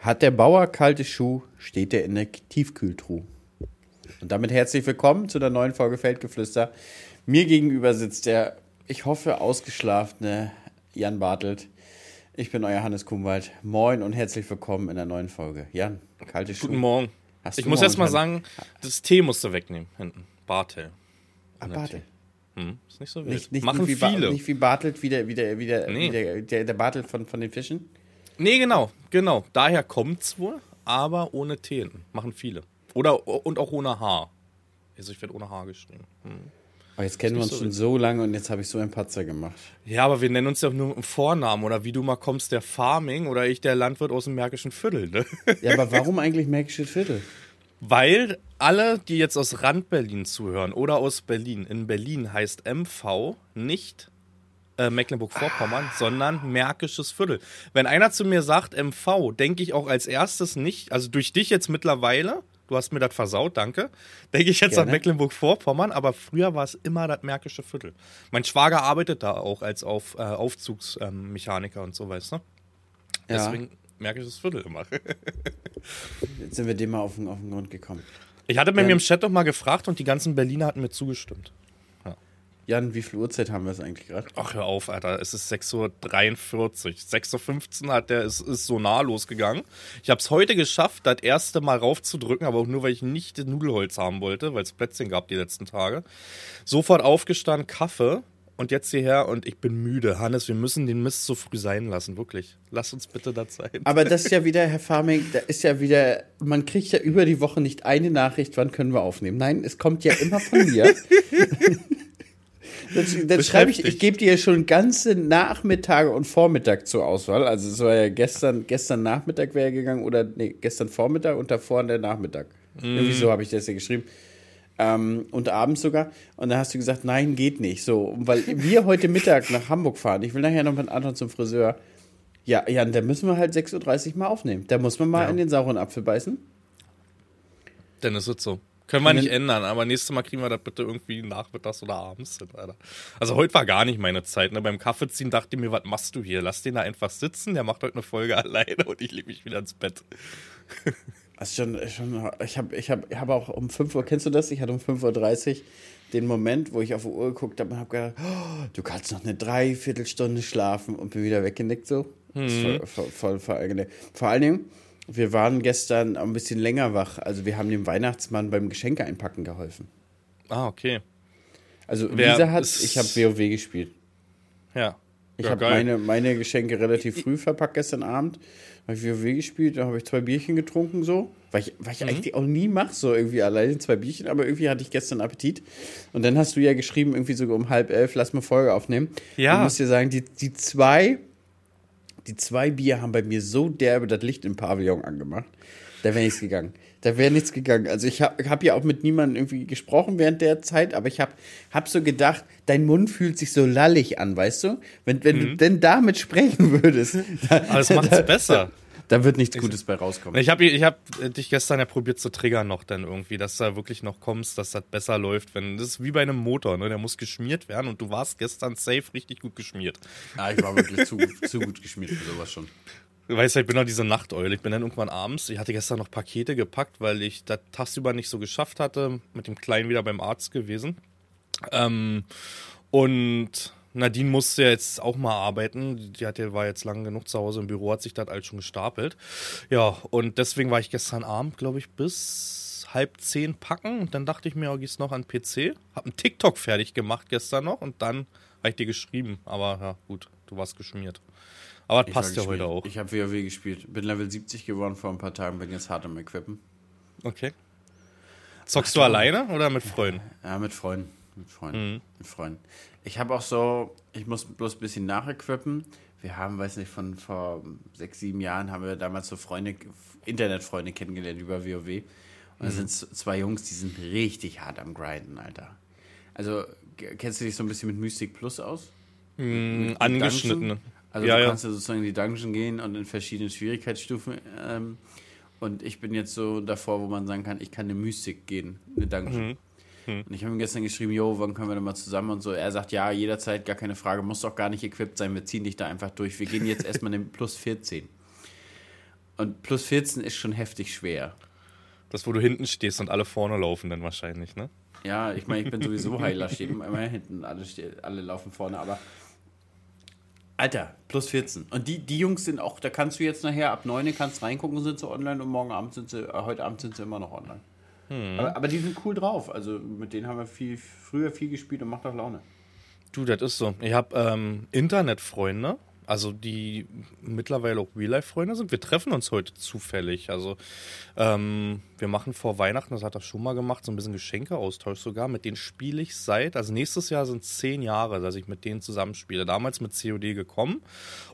Hat der Bauer kalte Schuh, steht er in der Tiefkühltruhe. Und damit herzlich willkommen zu der neuen Folge Feldgeflüster. Mir gegenüber sitzt der, ich hoffe, ausgeschlafene Jan Bartelt. Ich bin euer Hannes Kumwald. Moin und herzlich willkommen in der neuen Folge. Jan, kalte Schuhe. Guten Morgen. Hast ich muss erst mal sagen, das T musst du wegnehmen, hinten. Bartel. Ah, Bartelt. Hm, ist nicht so wild. Nicht, nicht, Machen nicht, wie Ba- viele. nicht wie Bartelt, wie der, wie der, wie der, Nee. wie der, der, der Bartelt von, von den Fischen. Nee, genau, genau. Daher kommt's wohl, aber ohne T hinten. Machen viele. Oder und auch ohne H. Also ich werde ohne H geschrieben. Hm. Aber jetzt kennen wir uns so schon so lange und jetzt habe ich so einen Patzer gemacht. Ja, aber wir nennen uns ja nur im Vornamen. Oder wie du mal kommst, der Farming oder ich, der Landwirt aus dem Märkischen Viertel. Ne? Ja, aber warum eigentlich Märkisches Viertel? Weil alle, die jetzt aus Rand Berlin zuhören oder aus Berlin, in Berlin heißt MV nicht äh, Mecklenburg-Vorpommern, sondern Märkisches Viertel. Wenn einer zu mir sagt MV, denke ich auch als erstes nicht, also durch dich jetzt mittlerweile, du hast mir das versaut, danke, denke ich jetzt Gerne. an Mecklenburg-Vorpommern, aber früher war es immer das Märkische Viertel. Mein Schwager arbeitet da auch als Auf, äh, Aufzugsmechaniker und so, weißt du? Ja. Deswegen Märkisches Viertel immer. Jetzt sind wir dem mal auf den, auf den Grund gekommen. Ich hatte bei Ja. mir im Chat doch mal gefragt und die ganzen Berliner hatten mir zugestimmt. Jan, wie viel Uhrzeit haben wir es eigentlich gerade? Ach, hör auf, Alter. Es ist 6.43 Uhr. 6.15 Uhr hat der, ist, ist so nah losgegangen. Ich habe es heute geschafft, das erste Mal raufzudrücken, aber auch nur, weil ich nicht das Nudelholz haben wollte, weil es Plätzchen gab die letzten Tage. Sofort aufgestanden, Kaffee und jetzt hierher und ich bin müde. Hannes, wir müssen den Mist so früh sein lassen, wirklich. Lass uns bitte da Zeit. Aber das ist ja wieder, Herr Farming, da ist ja wieder, man kriegt ja über die Woche nicht eine Nachricht, wann können wir aufnehmen. Nein, es kommt ja immer von mir. Das, das schreibe ich, ich gebe dir ja schon ganze Nachmittage und Vormittag zur Auswahl. Also es war ja gestern, gestern Nachmittag wäre gegangen oder nee, gestern Vormittag und davor der Nachmittag. Irgendwie so habe ich das ja geschrieben. Ähm, und abends sogar. Und dann hast du gesagt, nein, geht nicht. So, weil wir heute Mittag nach Hamburg fahren. Ich will nachher noch mit Anton zum Friseur. Ja, Jan, da müssen wir halt 6.30 Uhr mal aufnehmen. Da muss man mal Ja. in den sauren Apfel beißen. Dann ist es so. Können wir nicht ändern, aber nächstes Mal kriegen wir das bitte irgendwie nachmittags oder abends hin, Alter. Also heute war gar nicht meine Zeit. Ne? Beim Kaffeeziehen dachte ich mir, was machst du hier? Lass den da einfach sitzen, der macht heute eine Folge alleine und ich lege mich wieder ins Bett. Also schon, schon ich habe ich hab, ich hab auch um 5 Uhr, kennst du das? Ich hatte um 5.30 Uhr den Moment, wo ich auf die Uhr geguckt habe und habe gedacht, oh, du kannst noch eine Dreiviertelstunde schlafen und bin wieder weggenickt so. Das ist voll, voll, voll, voll. Vor allen Dingen, wir waren gestern ein bisschen länger wach. Also wir haben dem Weihnachtsmann beim Geschenke einpacken geholfen. Ah, okay. Also Wer Lisa hat, ich habe WoW gespielt. Ja. Ich ja, habe meine, meine Geschenke relativ früh verpackt gestern Abend. Habe ich WoW gespielt, da habe ich zwei Bierchen getrunken so. Weil ich, Mhm. weil ich eigentlich auch nie mache, so irgendwie alleine zwei Bierchen, aber irgendwie hatte ich gestern Appetit. Und dann hast du ja geschrieben, irgendwie sogar um halb elf, lass mal Folge aufnehmen. Ja. Ich muss dir sagen, die, die zwei, die zwei Bier haben bei mir so derbe das Licht im Pavillon angemacht. Da wäre nichts gegangen. Da wäre nichts gegangen. Also ich habe hab ja auch mit niemandem irgendwie gesprochen während der Zeit, aber ich habe hab so gedacht, dein Mund fühlt sich so lallig an, weißt du? Wenn, wenn du denn damit sprechen würdest, da, Mhm. Aber das macht's besser. da wird nichts Gutes bei rauskommen. Ich habe ich hab dich gestern ja probiert zu triggern noch dann irgendwie, dass du da wirklich noch kommst, dass das besser läuft. Wenn, das ist wie bei einem Motor, ne? der muss geschmiert werden und du warst gestern safe richtig gut geschmiert. Ja, ich war wirklich zu, zu gut geschmiert für sowas schon. Du weißt ja, ich bin doch diese Nachteule. Ich bin dann irgendwann abends, ich hatte gestern noch Pakete gepackt, weil ich das tagsüber nicht so geschafft hatte. Mit dem Kleinen wieder beim Arzt gewesen. Ähm, und Nadine musste ja jetzt auch mal arbeiten. Die hat ja, war jetzt lang genug zu Hause im Büro, hat sich das alles schon gestapelt. Ja, und deswegen war ich gestern Abend, glaube ich, bis halb zehn packen. Und dann dachte ich mir, oh, gehst noch an den PC. Hab einen TikTok fertig gemacht gestern noch und dann habe ich dir geschrieben. Aber ja, gut, du warst geschmiert. Aber das passt ja heute auch. Ich habe WoW gespielt. Bin Level 70 geworden vor ein paar Tagen, bin jetzt hart am Equippen. Okay. Zockst du alleine oder mit Freunden? Ja, mit Freunden. Mit Freunden. Mhm. Mit Freunden. Ich habe auch so, ich muss bloß ein bisschen nachequippen. Wir haben, weiß nicht, von vor sechs, sieben Jahren haben wir damals so Freunde, Internetfreunde kennengelernt über WoW. Und Mhm. das sind z- zwei Jungs, die sind richtig hart am Grinden, Alter. Also, kennst du dich so ein bisschen mit Mystic Plus aus? Angeschnittene. Dungeon? Also ja, du kannst ja sozusagen in die Dungeon gehen und in verschiedenen Schwierigkeitsstufen. Ähm, und ich bin jetzt so davor, wo man sagen kann, ich kann eine Mystik gehen, eine Dungeon. Mhm. Und ich habe ihm gestern geschrieben, jo, wann können wir denn mal zusammen und so. Er sagt, ja, jederzeit, gar keine Frage, muss doch gar nicht equipped sein, wir ziehen dich da einfach durch. Wir gehen jetzt erstmal in den plus 14. Und plus 14 ist schon heftig schwer. Das, wo du hinten stehst und alle vorne laufen dann wahrscheinlich, ne? Ja, ich meine, ich bin sowieso Heiler, stehe immer hinten, alle, alle laufen vorne, aber Alter, plus 14. Und die, die Jungs sind auch, da kannst du jetzt nachher ab 9 kannst reingucken, sind sie online und morgen Abend sind sie, äh, heute Abend sind sie immer noch online. Hm. Aber, aber, die sind cool drauf. Also mit denen haben wir viel, früher viel gespielt und macht auch Laune. Du, das ist so. Ich habe ähm, Internetfreunde, also die mittlerweile auch Real-Life-Freunde sind. Wir treffen uns heute zufällig. Also ähm, wir machen vor Weihnachten, das hat er schon mal gemacht, so ein bisschen Geschenkeaustausch sogar. Mit denen spiele ich seit, also nächstes Jahr sind zehn Jahre, dass ich mit denen zusammenspiele. Damals mit COD gekommen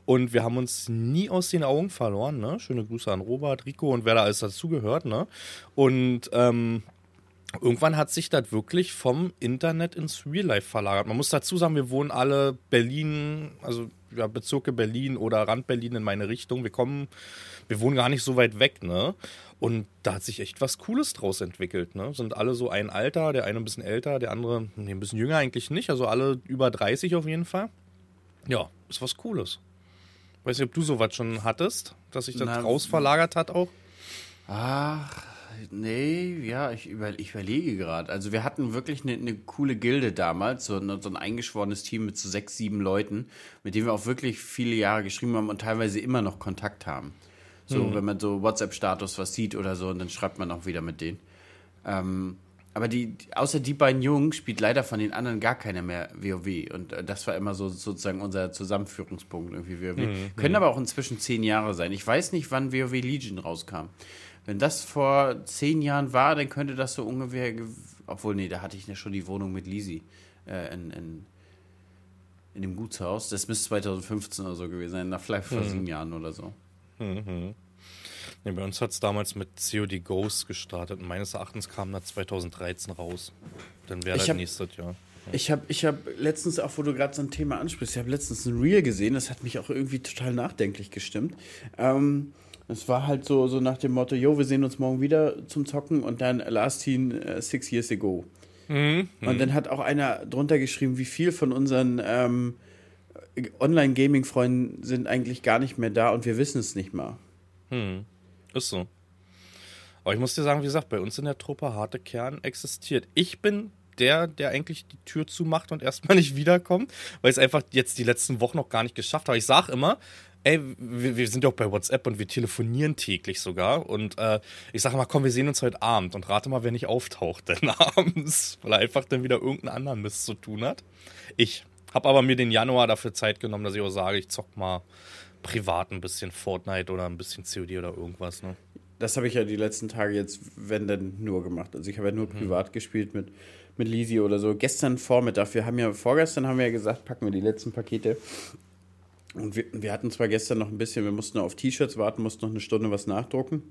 und wir haben uns nie aus den Augen verloren. Ne? Schöne Grüße an Robert, Rico und wer da alles dazugehört. Ne? Und ähm, Irgendwann hat sich das wirklich vom Internet ins Real Life verlagert. Man muss dazu sagen, wir wohnen alle Berlin, also ja, Bezirke Berlin oder Rand Berlin in meine Richtung. Wir kommen, wir wohnen gar nicht so weit weg, ne? Und da hat sich echt was Cooles draus entwickelt, ne? Sind alle so ein Alter, der eine ein bisschen älter, der andere nee, ein bisschen jünger eigentlich nicht, also alle über 30 auf jeden Fall. Ja, ist was Cooles. Weiß nicht, ob du sowas schon hattest, dass sich das Na, raus verlagert hat auch? Ach, Nee, ja, ich, über, ich überlege gerade. Also wir hatten wirklich eine, eine coole Gilde damals, so, so, ein eingeschworenes Team mit so sechs, sieben Leuten, mit denen wir auch wirklich viele Jahre geschrieben haben und teilweise immer noch Kontakt haben. So, hm. wenn man so WhatsApp-Status was sieht oder so, und dann schreibt man auch wieder mit denen. Ähm, aber die, außer die beiden Jungs spielt leider von den anderen gar keiner mehr WoW. Und äh, das war immer so sozusagen unser Zusammenführungspunkt irgendwie WoW. Mhm. Können aber auch inzwischen zehn Jahre sein. Ich weiß nicht, wann WoW Legion rauskam. Wenn das vor zehn Jahren war, dann könnte das so ungefähr. Obwohl, nee, da hatte ich ja schon die Wohnung mit Lisi äh, in, in, in dem Gutshaus. Das müsste 2015 oder so gewesen sein, nach vielleicht vor mhm. sieben Jahren oder so. Mhm. Nee, bei uns hat es damals mit COD Ghost gestartet und meines Erachtens kam das 2013 raus. Dann wäre das nächstes Jahr. Ich habe ich hab letztens, auch wo du gerade so ein Thema ansprichst, ich habe letztens ein Reel gesehen, das hat mich auch irgendwie total nachdenklich gestimmt. Ähm, es war halt so, so nach dem Motto, jo, wir sehen uns morgen wieder zum Zocken und dann Last Teen uh, Six Years Ago. Mhm. Und dann hat auch einer drunter geschrieben, wie viel von unseren ähm, Online-Gaming-Freunden sind eigentlich gar nicht mehr da und wir wissen es nicht mal. Hm. Ist so. Aber ich muss dir sagen, wie gesagt, bei uns in der Truppe harte Kern existiert. Ich bin der, der eigentlich die Tür zumacht und erstmal nicht wiederkommt, weil ich es einfach jetzt die letzten Wochen noch gar nicht geschafft habe. Ich sage immer, ey, wir, wir sind ja auch bei WhatsApp und wir telefonieren täglich sogar. Und äh, ich sage mal, komm, wir sehen uns heute Abend und rate mal, wer nicht auftaucht denn abends, weil er einfach dann wieder irgendeinen anderen Mist zu tun hat. Ich habe aber mir den Januar dafür Zeit genommen, dass ich auch sage, ich zock mal privat ein bisschen Fortnite oder ein bisschen COD oder irgendwas. Ne? Das habe ich ja die letzten Tage jetzt, wenn denn, nur gemacht. Also ich habe ja nur mhm. privat gespielt mit, mit Lisi oder so. Gestern Vormittag, wir haben ja, vorgestern haben wir ja gesagt, packen wir die letzten Pakete und wir, wir, hatten zwar gestern noch ein bisschen, wir mussten auf T-Shirts warten, mussten noch eine Stunde was nachdrucken.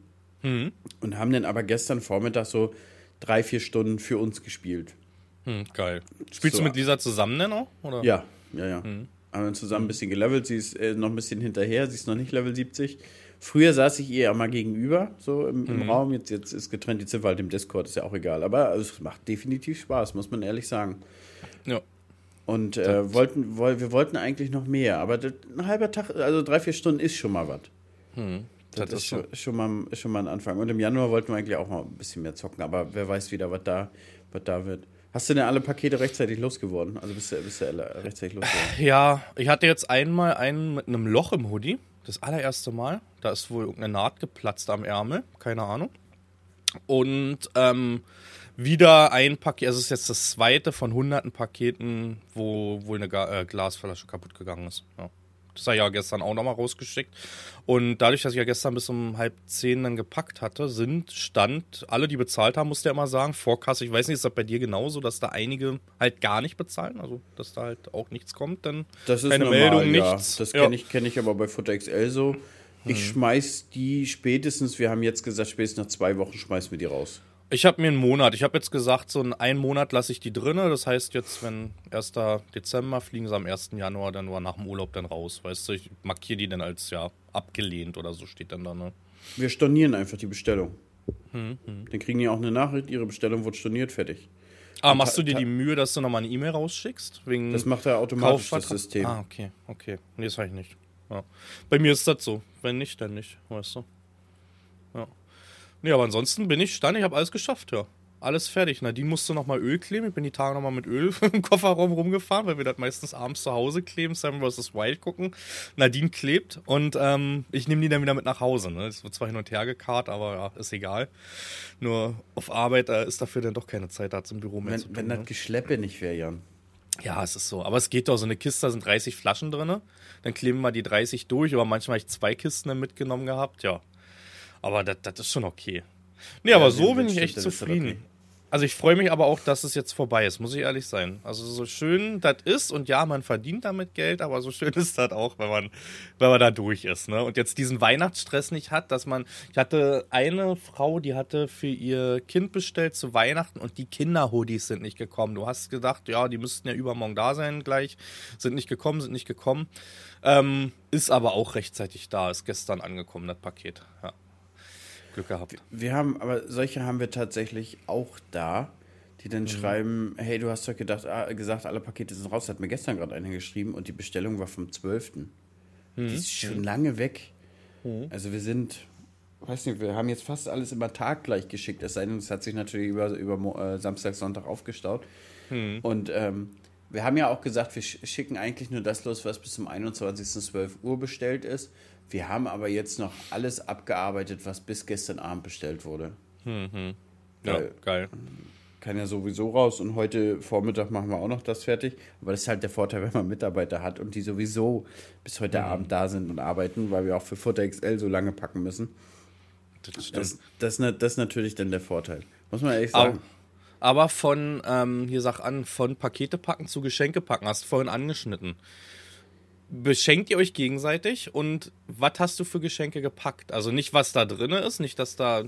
Mhm. Und haben dann aber gestern Vormittag so drei, vier Stunden für uns gespielt. Hm, geil. Spielst so. du mit Lisa zusammen denn auch? Oder? Ja, ja, ja. Mhm. Haben wir zusammen ein bisschen gelevelt. Sie ist äh, noch ein bisschen hinterher, sie ist noch nicht Level 70. Früher saß ich ihr mal gegenüber, so im, im mhm. Raum. Jetzt, jetzt ist getrennt die Ziffer halt im Discord, ist ja auch egal. Aber es macht definitiv Spaß, muss man ehrlich sagen. Ja. Und äh, wollten, woll, wir wollten eigentlich noch mehr, aber das, ein halber Tag, also drei, vier Stunden ist schon mal was. Hm, das, das, ist schon, schon, mal, schon mal ein Anfang. Und im Januar wollten wir eigentlich auch mal ein bisschen mehr zocken, aber wer weiß wieder, was da, was da wird. Hast du denn alle Pakete rechtzeitig losgeworden? Also bist du, bist du rechtzeitig losgeworden? Ja, ich hatte jetzt einmal einen mit einem Loch im Hoodie. Das allererste Mal. Da ist wohl irgendeine Naht geplatzt am Ärmel. Keine Ahnung. Und ähm, wieder ein Paket, also es ist jetzt das zweite von hunderten Paketen, wo wohl eine Ga äh, Glasflasche kaputt gegangen ist. Ja. Das habe ich ja gestern auch nochmal rausgeschickt. Und dadurch, dass ich ja gestern bis um halb zehn dann gepackt hatte, sind Stand, alle, die bezahlt haben, musste ja immer sagen, Vorkasse, ich weiß nicht, ist das bei dir genauso, dass da einige halt gar nicht bezahlen? Also, dass da halt auch nichts kommt, dann das ist keine normal, Meldung, ja. nichts. Das kenne ja. ich, kenn ich aber bei Futter XL so. Ich hm. schmeiß die spätestens, wir haben jetzt gesagt, spätestens nach zwei Wochen schmeißen wir die raus. Ich habe mir einen Monat. Ich habe jetzt gesagt, so einen Monat lasse ich die drinne. Das heißt jetzt, wenn 1. Dezember fliegen sie am 1. Januar dann nur nach dem Urlaub dann raus. Weißt du, ich markiere die dann als ja abgelehnt oder so steht dann da. Ne? Wir stornieren einfach die Bestellung. Hm, hm. Dann kriegen die auch eine Nachricht, ihre Bestellung wurde storniert, fertig. Ah, machst du dir die Mühe, dass du nochmal eine E-Mail rausschickst? Wegen das macht er automatisch das System. Ah, okay, okay. Nee, das habe ich nicht. Ja. Bei mir ist das so. Wenn nicht, dann nicht, weißt du. ja. Nee, aber ansonsten bin ich stand, ich habe alles geschafft, ja. Alles fertig. Nadine musste nochmal Öl kleben. Ich bin die Tage nochmal mit Öl im Kofferraum rumgefahren, weil wir das meistens abends zu Hause kleben, Seven vs. Wild gucken. Nadine klebt und ähm, ich nehme die dann wieder mit nach Hause. Ne? Das wird zwar hin und her gekarrt, aber ja, ist egal. Nur auf Arbeit äh, ist dafür dann doch keine Zeit da zum Büro mehr Wenn, zu tun. wenn ne? das Geschleppe nicht wäre, Jan. Ja, es ist so. Aber es geht doch. So eine Kiste, da sind 30 Flaschen drin. Dann kleben wir die 30 durch. Aber manchmal habe ich zwei Kisten dann mitgenommen gehabt. Ja. Aber das, ist schon okay. Nee, aber so bin ich echt zufrieden. okay. Also ich freue mich aber auch, dass es jetzt vorbei ist, muss ich ehrlich sein. Also so schön das ist und ja, man verdient damit Geld, aber so schön ist das auch, wenn man, wenn man da durch ist. Ne? Und jetzt diesen Weihnachtsstress nicht hat, dass man. Ich hatte eine Frau, die hatte für ihr Kind bestellt zu Weihnachten und die Kinderhoodies sind nicht gekommen. Du hast gedacht, ja, die müssten ja übermorgen da sein gleich. Sind nicht gekommen, sind nicht gekommen. Ähm, ist aber auch rechtzeitig da, ist gestern angekommen, das Paket. Ja. Glück gehabt. Wir haben, aber solche haben wir tatsächlich auch da, die Mhm. dann schreiben, hey, du hast doch gedacht, ah, gesagt, alle Pakete sind raus. Hat mir gestern gerade einer geschrieben und die Bestellung war vom 12. Mhm. Die ist schon lange weg. Also wir sind, weiß nicht, wir haben jetzt fast alles immer taggleich geschickt. Es sei denn, es hat sich natürlich über, über äh, Samstag, Sonntag aufgestaut. Mhm. Und ähm, wir haben ja auch gesagt, wir sch- schicken eigentlich nur das los, was bis zum 21.12 Uhr bestellt ist. Wir haben aber jetzt noch alles abgearbeitet, was bis gestern Abend bestellt wurde. Ja, Weil- geil. Kann ja sowieso raus und heute Vormittag machen wir auch noch das fertig. Aber das ist halt der Vorteil, wenn man Mitarbeiter hat und die sowieso bis heute Abend da sind und arbeiten, weil wir auch für Futter XL so lange packen müssen. Das stimmt. Das, das, das ist natürlich dann der Vorteil. Muss man ehrlich sagen. aber von, ähm, hier sag an, von Pakete packen zu Geschenke packen, hast du vorhin angeschnitten. Beschenkt ihr euch gegenseitig und was hast du für Geschenke gepackt? Also nicht, was da drin ist, nicht, dass da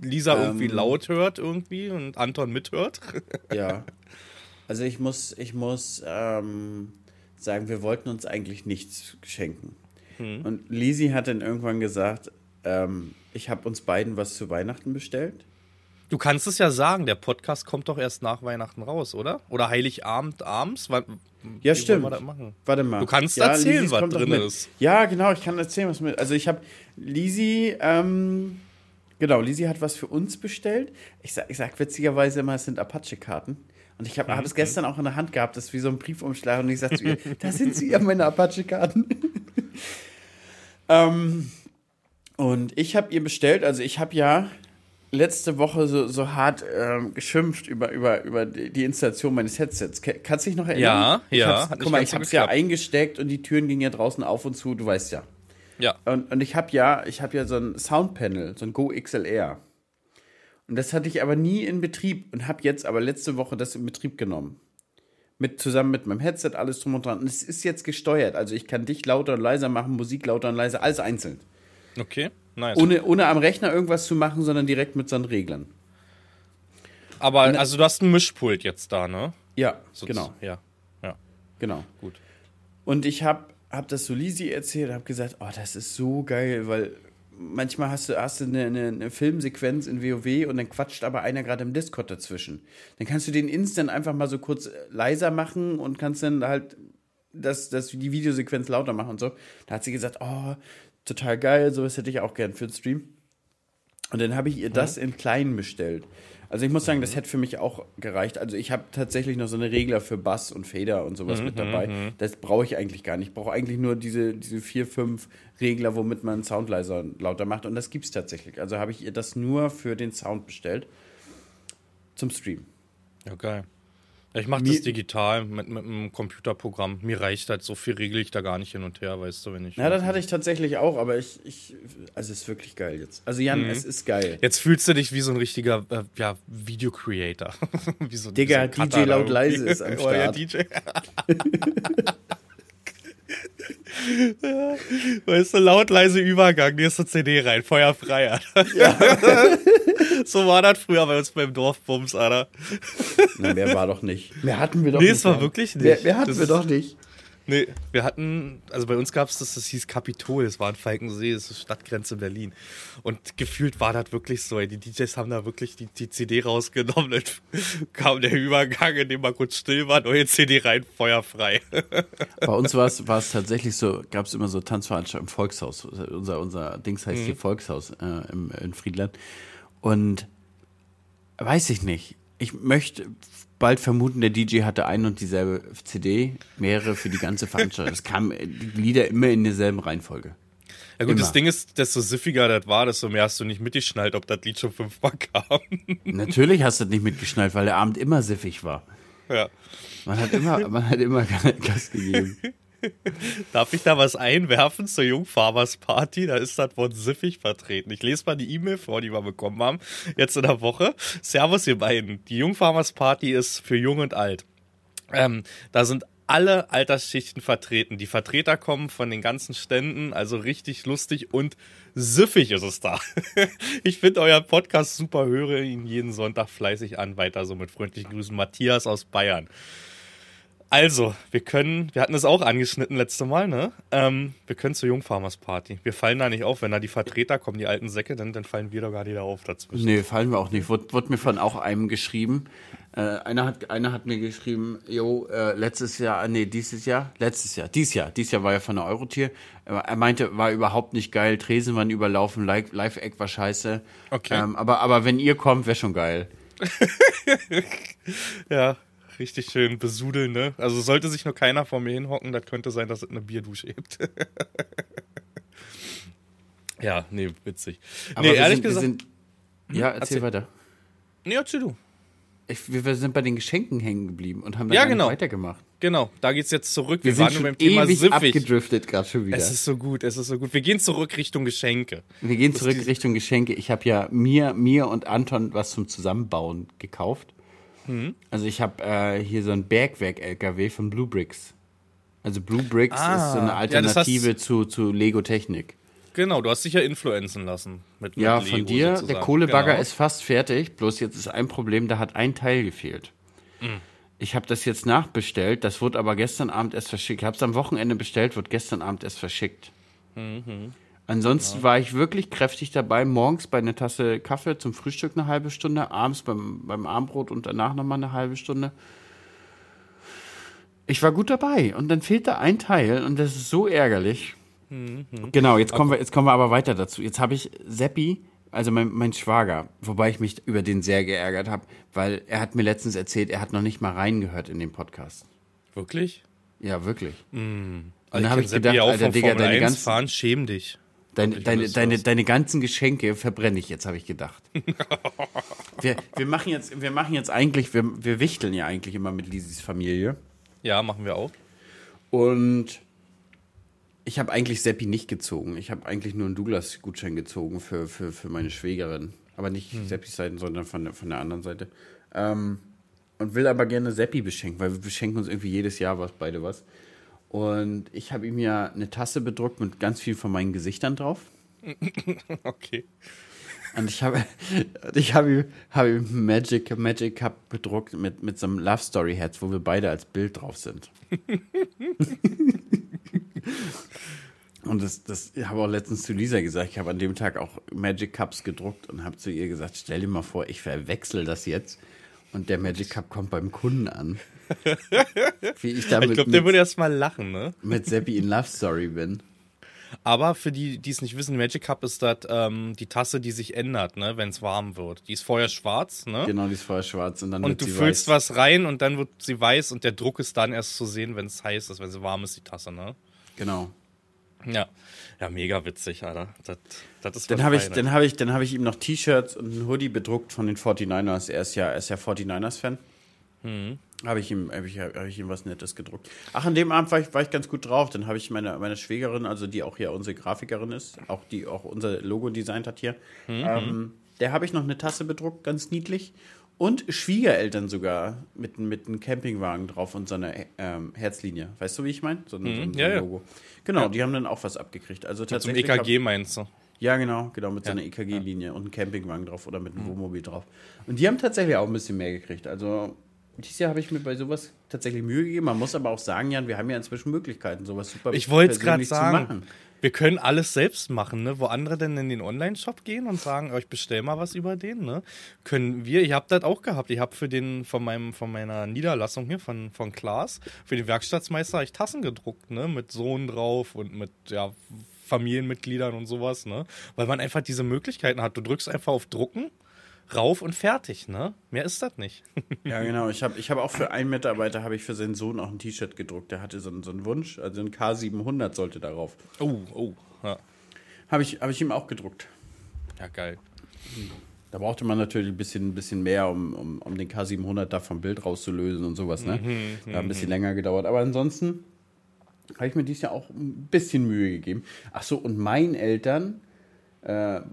Lisa irgendwie Ähm. laut hört irgendwie und Anton mithört. Ja. Also ich muss, ich muss ähm, sagen, wir wollten uns eigentlich nichts schenken. Und Lisi hat dann irgendwann gesagt, ähm, ich habe uns beiden was zu Weihnachten bestellt. Du kannst es ja sagen, der Podcast kommt doch erst nach Weihnachten raus, oder? Oder Heiligabend abends? Wann, Ja, stimmt. Warte mal. Du kannst ja, erzählen, Lisis was drin ist. Ja, genau, ich kann erzählen, was mit. Also ich habe Lisi, ähm, genau, Lisi hat was für uns bestellt. Ich sag, ich sag witzigerweise immer, es sind Apache-Karten. Und ich habe hab es gestern auch in der Hand gehabt, das ist wie so ein Briefumschlag. Und ich sag zu ihr, da sind sie ja meine Apache-Karten. ähm, und ich habe ihr bestellt, also ich habe ja letzte Woche so, so hart ähm, geschimpft über, über, über die Installation meines Headsets. Kannst du dich noch erinnern? Ja, ja, Guck mal, ich habe es ja eingesteckt und die Türen gingen ja draußen auf und zu, du weißt ja. Ja. Und, und ich habe ja, ich habe ja so ein Soundpanel, so ein Go XLR. Und das hatte ich aber nie in Betrieb und habe jetzt aber letzte Woche das in Betrieb genommen. Mit, zusammen mit meinem Headset, alles drum und dran. Und es ist jetzt gesteuert. Also ich kann dich lauter und leiser machen, Musik lauter und leiser, alles einzeln. Okay, nice. Ohne, ohne am Rechner irgendwas zu machen, sondern direkt mit so einen Reglern. Aber also du hast ein Mischpult jetzt da, ne? Ja, So- genau, Ja. Ja. genau. Gut. Und ich habe hab das so Lisi erzählt, habe gesagt, oh, das ist so geil, weil manchmal hast du, hast du eine, eine, eine Filmsequenz in WoW und dann quatscht aber einer gerade im Discord dazwischen. Dann kannst du den instant einfach mal so kurz äh, leiser machen und kannst dann halt das, das, die Videosequenz lauter machen und so. Da hat sie gesagt, oh, total geil, sowas hätte ich auch gern für den Stream. Und dann habe ich ihr das in klein bestellt. Also ich muss sagen, das hätte für mich auch gereicht. Also ich habe tatsächlich noch so eine Regler für Bass und Fader und sowas mit dabei. Das brauche ich eigentlich gar nicht. Ich brauche eigentlich nur diese, diese vier, fünf Regler, womit man Sound leiser und lauter macht. Und das gibt es tatsächlich. Also habe ich ihr das nur für den Sound bestellt. Zum Stream. Ja, geil. Ich mache das digital mit, mit einem Computerprogramm. Mir reicht halt so viel, regle ich da gar nicht hin und her, weißt du, wenn ich. Ja, das hatte ich tatsächlich auch, aber ich, ich also es ist wirklich geil jetzt. Also Jan, es ist geil. Jetzt fühlst du dich wie so ein richtiger äh, ja, Video-Creator. wie so, Digga, wie so DJ laut leise ist am Oh, ja, Start. DJ. ja, weißt du, laut leise Übergang, nächste CD rein, Feuer frei, Alter. so war das früher bei uns beim Dorfbums, Alter. Na, mehr war doch nicht. Mehr hatten wir doch Nee, nicht. es war wirklich Mehr, nicht. mehr hatten Das wir ist- doch nicht. Nee, wir hatten, also bei uns gab es das, das hieß Kapitol, es war in Falkensee, das ist Stadtgrenze Berlin. Und gefühlt war das wirklich so, ey. die DJs haben da wirklich die, die CD rausgenommen, dann kam der Übergang, in dem man kurz still war, neue CD rein, feuerfrei. Bei uns war es, war es tatsächlich so, gab es immer so Tanzveranstaltungen im Volkshaus. Unser, unser Dings heißt mhm. hier Volkshaus äh, im, in Friedland. Und weiß ich nicht. Ich möchte bald vermuten, der DJ hatte ein und dieselbe CD, mehrere für die ganze Veranstaltung. Es kamen die Lieder immer in derselben Reihenfolge. Ja gut, immer. das Ding ist, desto siffiger das war, desto mehr hast du nicht mitgeschnallt, ob das Lied schon fünfmal kam. Natürlich hast du das nicht mitgeschnallt, weil der Abend immer siffig war. Ja. Man hat immer, man hat immer Gas gegeben. Darf ich da was einwerfen zur Jungfarmers Party? Da ist das Wort siffig vertreten. Ich lese mal die E-Mail vor, die wir bekommen haben, jetzt in der Woche. Servus, ihr beiden. Die Jungfarmers Party ist für jung und alt. Ähm, da sind alle Altersschichten vertreten. Die Vertreter kommen von den ganzen Ständen, also richtig lustig und siffig ist es da. ich finde euer Podcast super, höre ihn jeden Sonntag fleißig an. Weiter so mit freundlichen Grüßen. Matthias aus Bayern. Also, wir können, wir hatten es auch angeschnitten letzte Mal, ne? Ähm, wir können zur Jungfarmers Party. Wir fallen da nicht auf, wenn da die Vertreter kommen, die alten Säcke, dann, dann fallen wir doch gar nicht da auf dazwischen. Nee, fallen wir auch nicht. Wurde, wurde mir von auch einem geschrieben. Äh, einer, hat, einer hat mir geschrieben, jo, äh, letztes Jahr, nee, dieses Jahr, letztes Jahr, dieses Jahr, dieses Jahr war ja von der Eurotier. Er meinte, war überhaupt nicht geil, Tresen waren überlaufen, Live-Eck war scheiße. Okay. Ähm, aber, aber wenn ihr kommt, wäre schon geil. ja, richtig schön besudeln, ne? Also sollte sich nur keiner vor mir hinhocken, das könnte sein, dass es eine Bierdusche hebt. ja, nee, witzig. Aber nee, ehrlich sind, gesagt. Sind, ja, erzähl, erzähl, weiter. Nee, erzähl du. Ich, wir sind bei den Geschenken hängen geblieben und haben dann ja, genau. weitergemacht. Genau, da geht's jetzt zurück. Wir, wir waren nur beim Thema siffig. abgedriftet gerade schon wieder. Es ist so gut, es ist so gut. Wir gehen zurück Richtung Geschenke. Wir gehen zurück Richtung Geschenke. Ich habe ja mir, mir und Anton was zum Zusammenbauen gekauft. Mhm. Also ich habe äh, hier so ein Bergwerk-LKW von Blue Bricks. Also Blue Bricks ah, ist so eine Alternative ja, zu, zu Lego Technik. Genau, du hast dich ja influenzen lassen. Mit, mit ja, Lego von dir. Sozusagen. Der Kohlebagger genau. ist fast fertig, bloß jetzt ist ein Problem, da hat ein Teil gefehlt. Mhm. Ich habe das jetzt nachbestellt, das wurde aber gestern Abend erst verschickt. Ich habe es am Wochenende bestellt, wird gestern Abend erst verschickt. Mhm. Ansonsten ja. war ich wirklich kräftig dabei, morgens bei einer Tasse Kaffee zum Frühstück eine halbe Stunde, abends beim, beim Abendbrot und danach nochmal eine halbe Stunde. Ich war gut dabei und dann fehlt da ein Teil und das ist so ärgerlich. Mhm. Genau, jetzt kommen, wir, jetzt kommen wir aber weiter dazu. Jetzt habe ich Seppi, also mein, mein Schwager, wobei ich mich über den sehr geärgert habe, weil er hat mir letztens erzählt, er hat noch nicht mal reingehört in den Podcast. Wirklich? Ja, wirklich. Mhm. Und dann habe ich gedacht, Alter, Digga, deine ganzen... Fahren, schäm dich. Deine, deine, deine, deine ganzen Geschenke verbrenne ich jetzt, habe ich gedacht. wir, wir, machen jetzt, wir machen jetzt eigentlich, wir, wir wichteln ja eigentlich immer mit Lisis Familie. Ja, machen wir auch. Und ich habe eigentlich Seppi nicht gezogen. Ich habe eigentlich nur einen Douglas-Gutschein gezogen für, für, für meine Schwägerin. Aber nicht hm. Seppis Seite, sondern von, von der anderen Seite. Ähm, und will aber gerne Seppi beschenken, weil wir beschenken uns irgendwie jedes Jahr was, beide was. Und ich habe ihm ja eine Tasse bedruckt mit ganz viel von meinen Gesichtern drauf. okay. Und ich habe ich habe ihm, hab ihm Magic, Magic Cup bedruckt mit, mit so einem Love Story Herz, wo wir beide als Bild drauf sind. und das, das ich habe auch letztens zu Lisa gesagt, ich habe an dem Tag auch Magic Cups gedruckt und habe zu ihr gesagt, stell dir mal vor, ich verwechsel das jetzt und der Magic Cup kommt beim Kunden an. Wie ich damit. Ich glaube, der würde erst mal lachen, ne? Mit Seppi in Love Story bin. Aber für die, die es nicht wissen, Magic Cup ist das ähm, die Tasse, die sich ändert, ne, wenn es warm wird. Die ist vorher schwarz, ne? Genau, die ist vorher schwarz und dann und wird sie weiß. Und du füllst was rein und dann wird sie weiß und der Druck ist dann erst zu sehen, wenn es heiß ist, wenn sie warm ist, die Tasse, ne? Genau. Ja. Ja, mega witzig, Alter. Das, das ist dann habe ich, dann habe ich, dann habe ich ihm noch T-Shirts und ein Hoodie bedruckt von den 49ers. Er ist ja, er ist ja 49ers-Fan. Mhm. Habe ich, ihm, hab ich, hab ich ihm was Nettes gedruckt. Ach, an dem Abend war ich, war ich ganz gut drauf. Dann habe ich meine, meine Schwägerin, also die auch hier unsere Grafikerin ist, auch die auch unser Logo designt hat hier, mhm. ähm, der habe ich noch eine Tasse bedruckt, ganz niedlich. Und Schwiegereltern sogar mit, mit einem Campingwagen drauf und so einer ähm, Herzlinie. Weißt du, wie ich meine? So, mhm. so, ein, so ein Logo. Genau, ja. die haben dann auch was abgekriegt. Also tatsächlich. Mit EKG meinst du? Ja, genau, genau, mit ja. so einer EKG-Linie und einem Campingwagen drauf oder mit einem mhm. Wohnmobil drauf. Und die haben tatsächlich auch ein bisschen mehr gekriegt. Also dieses Jahr habe ich mir bei sowas tatsächlich Mühe gegeben. Man muss aber auch sagen, Jan, wir haben ja inzwischen Möglichkeiten, sowas super Ich wollte es gerade sagen. Wir können alles selbst machen, ne? Wo andere denn in den Online-Shop gehen und sagen, oh, ich bestell mal was über den, ne? Können wir, ich habe das auch gehabt. Ich habe für den, von meinem, von meiner Niederlassung hier, von, von Klaas, für den Werkstattsmeister ich Tassen gedruckt, ne? Mit Sohn drauf und mit, ja, Familienmitgliedern und sowas, ne? Weil man einfach diese Möglichkeiten hat. Du drückst einfach auf Drucken, rauf und fertig, ne? Mehr ist das nicht. Ja, genau. Ich habe ich hab auch für einen Mitarbeiter, habe ich für seinen Sohn auch ein T-Shirt gedruckt. Der hatte so, einen- so einen Wunsch, also ein K700 sollte darauf. oh, oh, ja. Habe ich, hab ich ihm auch gedruckt. Ja, geil. Da brauchte man natürlich ein bisschen, ein bisschen mehr, um, um, um den K700 da vom Bild rauszulösen und sowas. Ne? Mhm, da hat ein bisschen länger gedauert. Aber ansonsten habe ich mir dieses Jahr auch ein bisschen Mühe gegeben. Ach so, und meinen Eltern,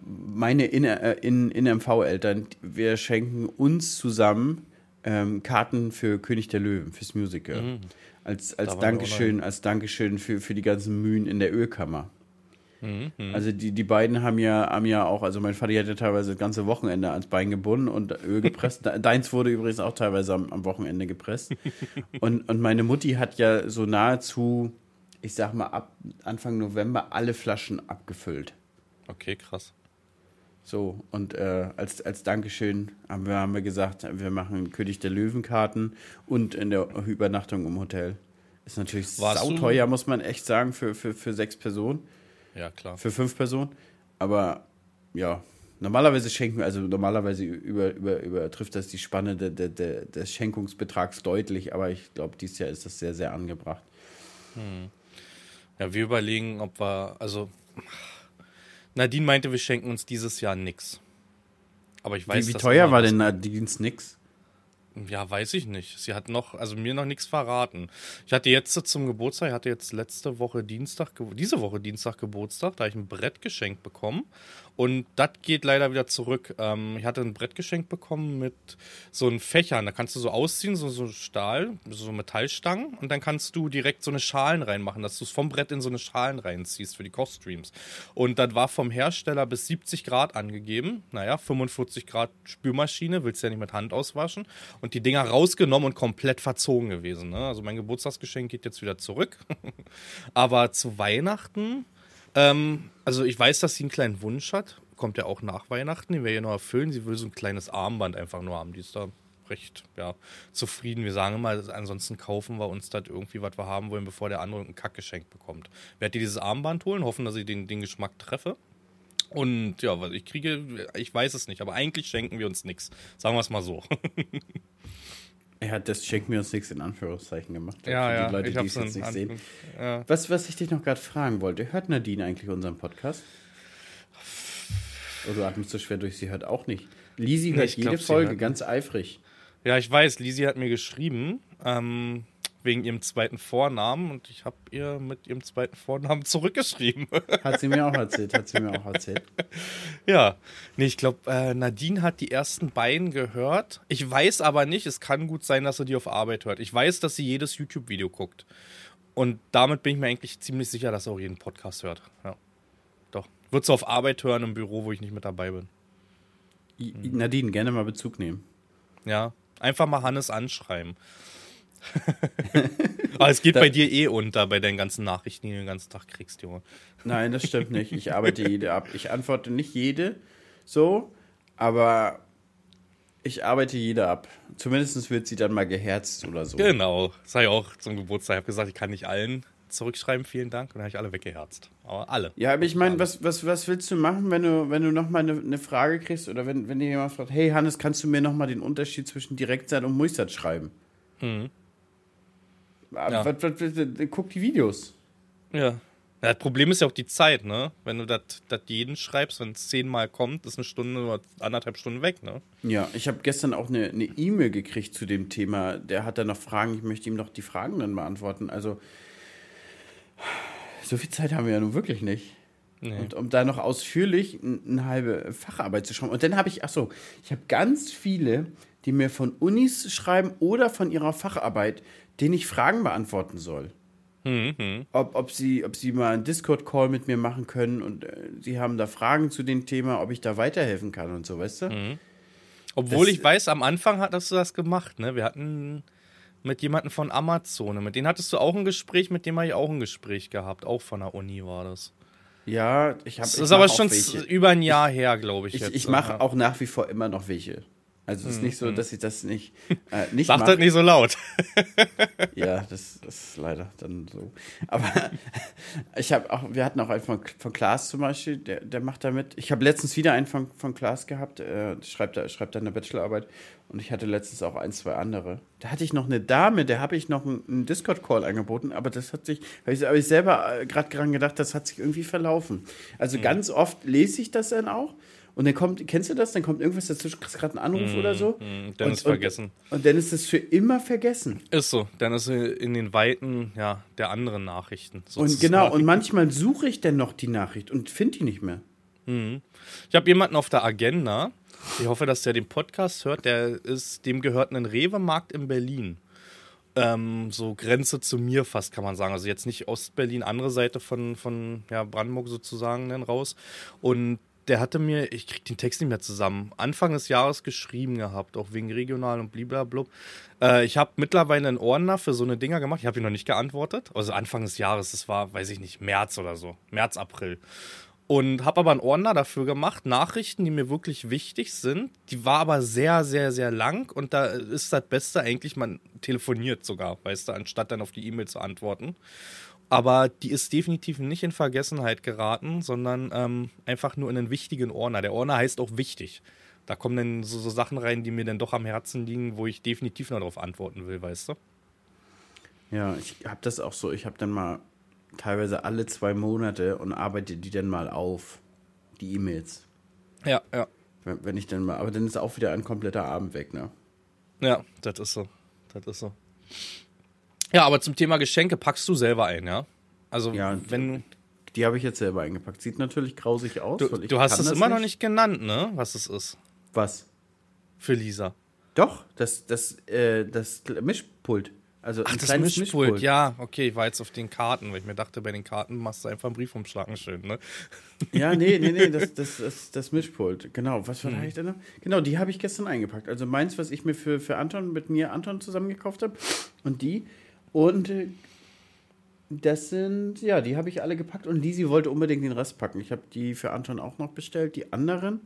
meine in, äh, in, in MV-Eltern, wir schenken uns zusammen ähm, Karten für König der Löwen, fürs Musical. Als, als Mhm. Wir auch Dankeschön, als Dankeschön für, für die ganzen Mühen in der Ölkammer. Mhm, Also die, die beiden haben ja, haben ja auch, also mein Vater hatte teilweise das ganze Wochenende ans Bein gebunden und Öl gepresst. De- Deins wurde übrigens auch teilweise am, am Wochenende gepresst. Und, und meine Mutti hat ja so nahezu, ich sag mal, ab Anfang November alle Flaschen abgefüllt. Okay, krass. So, und äh, als, als Dankeschön haben wir, haben wir gesagt, wir machen König der Löwenkarten und in der Übernachtung im Hotel. Ist natürlich Warst du- sauteuer, muss man echt sagen, für, für, für sechs Personen. Ja, klar. Für fünf Personen. Aber ja, normalerweise schenken wir, also normalerweise über, über, übertrifft das die Spanne de, de, de, des Schenkungsbetrags deutlich, aber ich glaube, dieses Jahr ist das sehr, sehr angebracht. Ja, wir überlegen, ob wir, also Nadine meinte, wir schenken uns dieses Jahr nix. Aber ich weiß, wie wie teuer war denn Nadine's nix? Ja, weiß ich nicht. Sie hat noch, also mir noch nichts verraten. Ich hatte jetzt zum Geburtstag, ich hatte jetzt letzte Woche Dienstag, diese Woche Dienstag Geburtstag, da habe ich ein Brett geschenkt bekommen. Und das geht leider wieder zurück. Ähm, ich hatte ein Brett geschenkt bekommen mit so einen Fächern. Da kannst du so ausziehen, so, so Stahl, so Metallstangen. Und dann kannst du direkt so eine Schalen reinmachen, dass du es vom Brett in so eine Schalen reinziehst für die Kochstreams. Und das war vom Hersteller bis 70 Grad angegeben. Naja, 45 Grad Spülmaschine, willst du ja nicht mit Hand auswaschen. Und die Dinger rausgenommen und komplett verzogen gewesen. Ne? Also mein Geburtstagsgeschenk geht jetzt wieder zurück. Aber zu Weihnachten, ähm, also ich weiß, dass sie einen kleinen Wunsch hat. Kommt ja auch nach Weihnachten, den wir ja noch erfüllen. Sie will so ein kleines Armband einfach nur haben. Die ist da recht ja, zufrieden. Wir sagen immer, ansonsten kaufen wir uns das irgendwie, was wir haben wollen, bevor der andere ein Kackgeschenk bekommt. Werde ihr dieses Armband holen, hoffen, dass ich den, den Geschmack treffe. Und ja, ich kriege, ich weiß es nicht, aber eigentlich schenken wir uns nichts. Sagen wir es mal so. Er hat das schenken wir uns nichts in Anführungszeichen gemacht. Ja, Für ja, die Leute, ich die es jetzt nicht sehen. Ja. Was, was ich dich noch gerade fragen wollte, hört Nadine eigentlich unseren Podcast? Oder du atmest so schwer durch, sie hört auch nicht. Lisi Nee, hört ich jede glaub, Folge ganz eifrig. Ja, ich weiß, Lisi hat mir geschrieben, ähm, wegen ihrem zweiten Vornamen und ich habe ihr mit ihrem zweiten Vornamen zurückgeschrieben. Hat sie mir auch erzählt, hat sie mir auch erzählt. ja, nee, ich glaube, äh, Nadine hat die ersten beiden gehört. Ich weiß aber nicht, es kann gut sein, dass sie die auf Arbeit hört. Ich weiß, dass sie jedes YouTube-Video guckt. Und damit bin ich mir eigentlich ziemlich sicher, dass sie auch jeden Podcast hört. Ja. Doch. Wird sie auf Arbeit hören im Büro, wo ich nicht mit dabei bin. Nadine, gerne mal Bezug nehmen. Ja. Einfach mal Hannes anschreiben. Aber es geht bei dir eh unter, bei deinen ganzen Nachrichten, die du den ganzen Tag kriegst, Junge. Nein, das stimmt nicht. Ich arbeite jede ab. Ich antworte nicht jede so, aber ich arbeite jede ab. Zumindest wird sie dann mal geherzt oder so. Genau. Das habe ich auch zum Geburtstag. Ich habe gesagt, ich kann nicht allen zurückschreiben, vielen Dank. Und dann habe ich alle weggeherzt. Aber alle. Ja, aber ich meine, was, was, was willst du machen, wenn du, wenn du nochmal eine, eine Frage kriegst oder wenn, wenn dir jemand fragt, hey Hannes, kannst du mir nochmal den Unterschied zwischen Direktsat und Muisat schreiben? Mhm. Ah, Ja. Was, was, was, guck die Videos. Ja. Das Problem ist ja auch die Zeit, ne? Wenn du das jeden schreibst, wenn es zehnmal kommt, ist eine Stunde oder anderthalb Stunden weg, ne? Ja, ich habe gestern auch eine E-Mail gekriegt zu dem Thema. Der hat da noch Fragen, ich möchte ihm noch die Fragen dann beantworten. Also, so viel Zeit haben wir ja nun wirklich nicht. Nee. Und um da noch ausführlich eine halbe Facharbeit zu schreiben. Und dann habe ich, ach so, ich habe ganz viele, die mir von Unis schreiben oder von ihrer Facharbeit, denen ich Fragen beantworten soll. Mhm. Ob, ob, sie, ob sie mal einen Discord-Call mit mir machen können und äh, sie haben da Fragen zu dem Thema, ob ich da weiterhelfen kann und so, weißt du? Obwohl Das- ich weiß, am Anfang hattest du das gemacht, ne? Wir hatten mit jemandem von Amazon, mit denen hattest du auch ein Gespräch, mit dem habe ich auch ein Gespräch gehabt, auch von der Uni war das. Ja, ich habe. Das ist aber schon z- über ein Jahr her, glaube ich. Ich, ich mache auch nach wie vor immer noch welche. Also es ist nicht so, dass ich das nicht, äh, nicht Sag das nicht so laut. Ja, das, ist leider dann so. Aber ich habe auch, wir hatten auch einen von, von Klaas zum Beispiel, der, der macht da mit. Ich habe letztens wieder einen von, von Klaas gehabt, äh, schreibt da, schreibt da eine Bachelorarbeit und ich hatte letztens auch ein, zwei andere. Da hatte ich noch eine Dame, der habe ich noch einen, einen Discord-Call angeboten, aber das hat sich, habe ich, hab ich selber äh, gerade dran gedacht, das hat sich irgendwie verlaufen. Also ganz oft lese ich das dann auch. Und dann kommt, kennst du das? Dann kommt irgendwas dazwischen, kriegst gerade einen Anruf oder so. mm, dann und, ist vergessen. Und, und dann ist das für immer vergessen. Ist so. Dann ist sie in den Weiten ja, der anderen Nachrichten. Und sozusagen. genau, und manchmal suche ich dann noch die Nachricht und finde die nicht mehr. Ich habe jemanden auf der Agenda. Ich hoffe, dass der den Podcast hört. Der ist, dem gehört ein Rewe-Markt in Berlin. Ähm, so Grenze zu mir fast, kann man sagen. Also jetzt nicht Ostberlin, andere Seite von, von ja, Brandenburg sozusagen dann raus. Und der hatte mir, ich krieg den Text nicht mehr zusammen, Anfang des Jahres geschrieben gehabt, auch wegen regional und bliblablub. Äh, ich habe mittlerweile einen Ordner für so eine Dinger gemacht. Ich habe ihn noch nicht geantwortet. Also Anfang des Jahres, das war, weiß ich nicht, März oder so. März, April und habe aber einen Ordner dafür gemacht, Nachrichten, die mir wirklich wichtig sind. Die war aber sehr, sehr, sehr lang und da ist das Beste eigentlich, man telefoniert sogar, weißt du, anstatt dann auf die E-Mail zu antworten. Aber die ist definitiv nicht in Vergessenheit geraten, sondern ähm, einfach nur in einen wichtigen Ordner. Der Ordner heißt auch wichtig. Da kommen dann so, so Sachen rein, die mir dann doch am Herzen liegen, wo ich definitiv noch darauf antworten will, weißt du? Ja, ich habe das auch so. Ich habe dann mal teilweise alle zwei Monate und arbeite die dann mal auf, die E-Mails. Ja, ja. Wenn wenn ich dann mal, aber dann ist auch wieder ein kompletter Abend weg, ne? Ja, das ist so. Das ist so. Ja, aber zum Thema Geschenke packst du selber ein, ja? Also, Ja, wenn Die habe ich jetzt selber eingepackt. Sieht natürlich grausig aus. du, ich du hast es immer noch nicht genannt, ne? Was es ist Was? für Lisa. Doch, das, das, äh, das Mischpult. Also Ach, ein das kleines Mischpult. Ja, okay, ich war jetzt auf den Karten, weil ich mir dachte, bei den Karten machst du einfach einen Briefumschlag schön, ne? Ja, nee, nee, nee, das, das, das, das Mischpult. Genau, was war Hm. eigentlich denn noch? Genau, die habe ich gestern eingepackt. Also meins, was ich mir für, für Anton, mit mir Anton zusammen gekauft habe. Und die. Und das sind, ja, die habe ich alle gepackt. Und Lisi wollte unbedingt den Rest packen. Ich habe die für Anton auch noch bestellt, die anderen.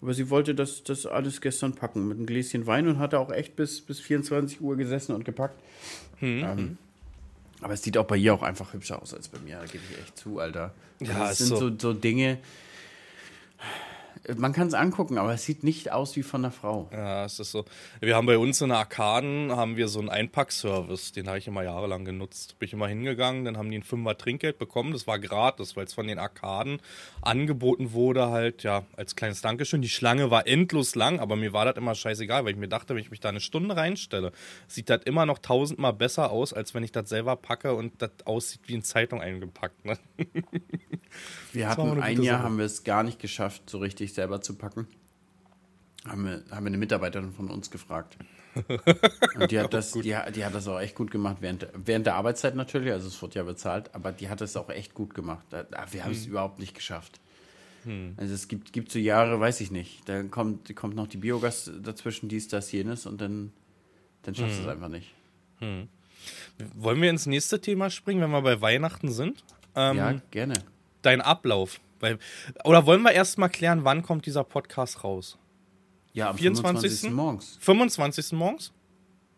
Aber sie wollte das, das alles gestern packen mit einem Gläschen Wein und hatte auch echt bis, bis 24 Uhr gesessen und gepackt. Hm, Ähm, aber es sieht auch bei ihr auch einfach hübscher aus als bei mir. Da gebe ich echt zu, Alter. Ja, Also ist sind so. so, so Dinge. Man kann es angucken, aber es sieht nicht aus wie von einer Frau. Ja, es ist so. Wir haben bei uns in der Arkaden haben wir so einen Einpackservice, den habe ich immer jahrelang genutzt. Bin ich immer hingegangen, dann haben die ein Fünfer Trinkgeld bekommen, das war gratis, weil es von den Arkaden angeboten wurde, halt, ja, als kleines Dankeschön. Die Schlange war endlos lang, aber mir war das immer scheißegal, weil ich mir dachte, wenn ich mich da eine Stunde reinstelle, sieht das immer noch tausendmal besser aus, als wenn ich das selber packe und das aussieht wie in Zeitung eingepackt. Ne? Wir hatten ein Jahr, Sache. haben wir es gar nicht geschafft, so richtig selber zu packen. Haben wir, haben wir eine Mitarbeiterin von uns gefragt. Und die hat, das, die, die hat das auch echt gut gemacht, während, während der Arbeitszeit natürlich, also es wird ja bezahlt, aber die hat es auch echt gut gemacht. Wir haben es Hm. überhaupt nicht geschafft. Also es gibt, gibt so Jahre, weiß ich nicht, da kommt, kommt noch die Biogas dazwischen, dies, das, jenes und dann, dann schaffst Hm. du es einfach nicht. Wollen wir ins nächste Thema springen, wenn wir bei Weihnachten sind? Ähm, Ja, gerne. Dein Ablauf. Weil, oder wollen wir erst mal klären, wann kommt dieser Podcast raus? Ja, am 24. 24. morgens. 25. morgens?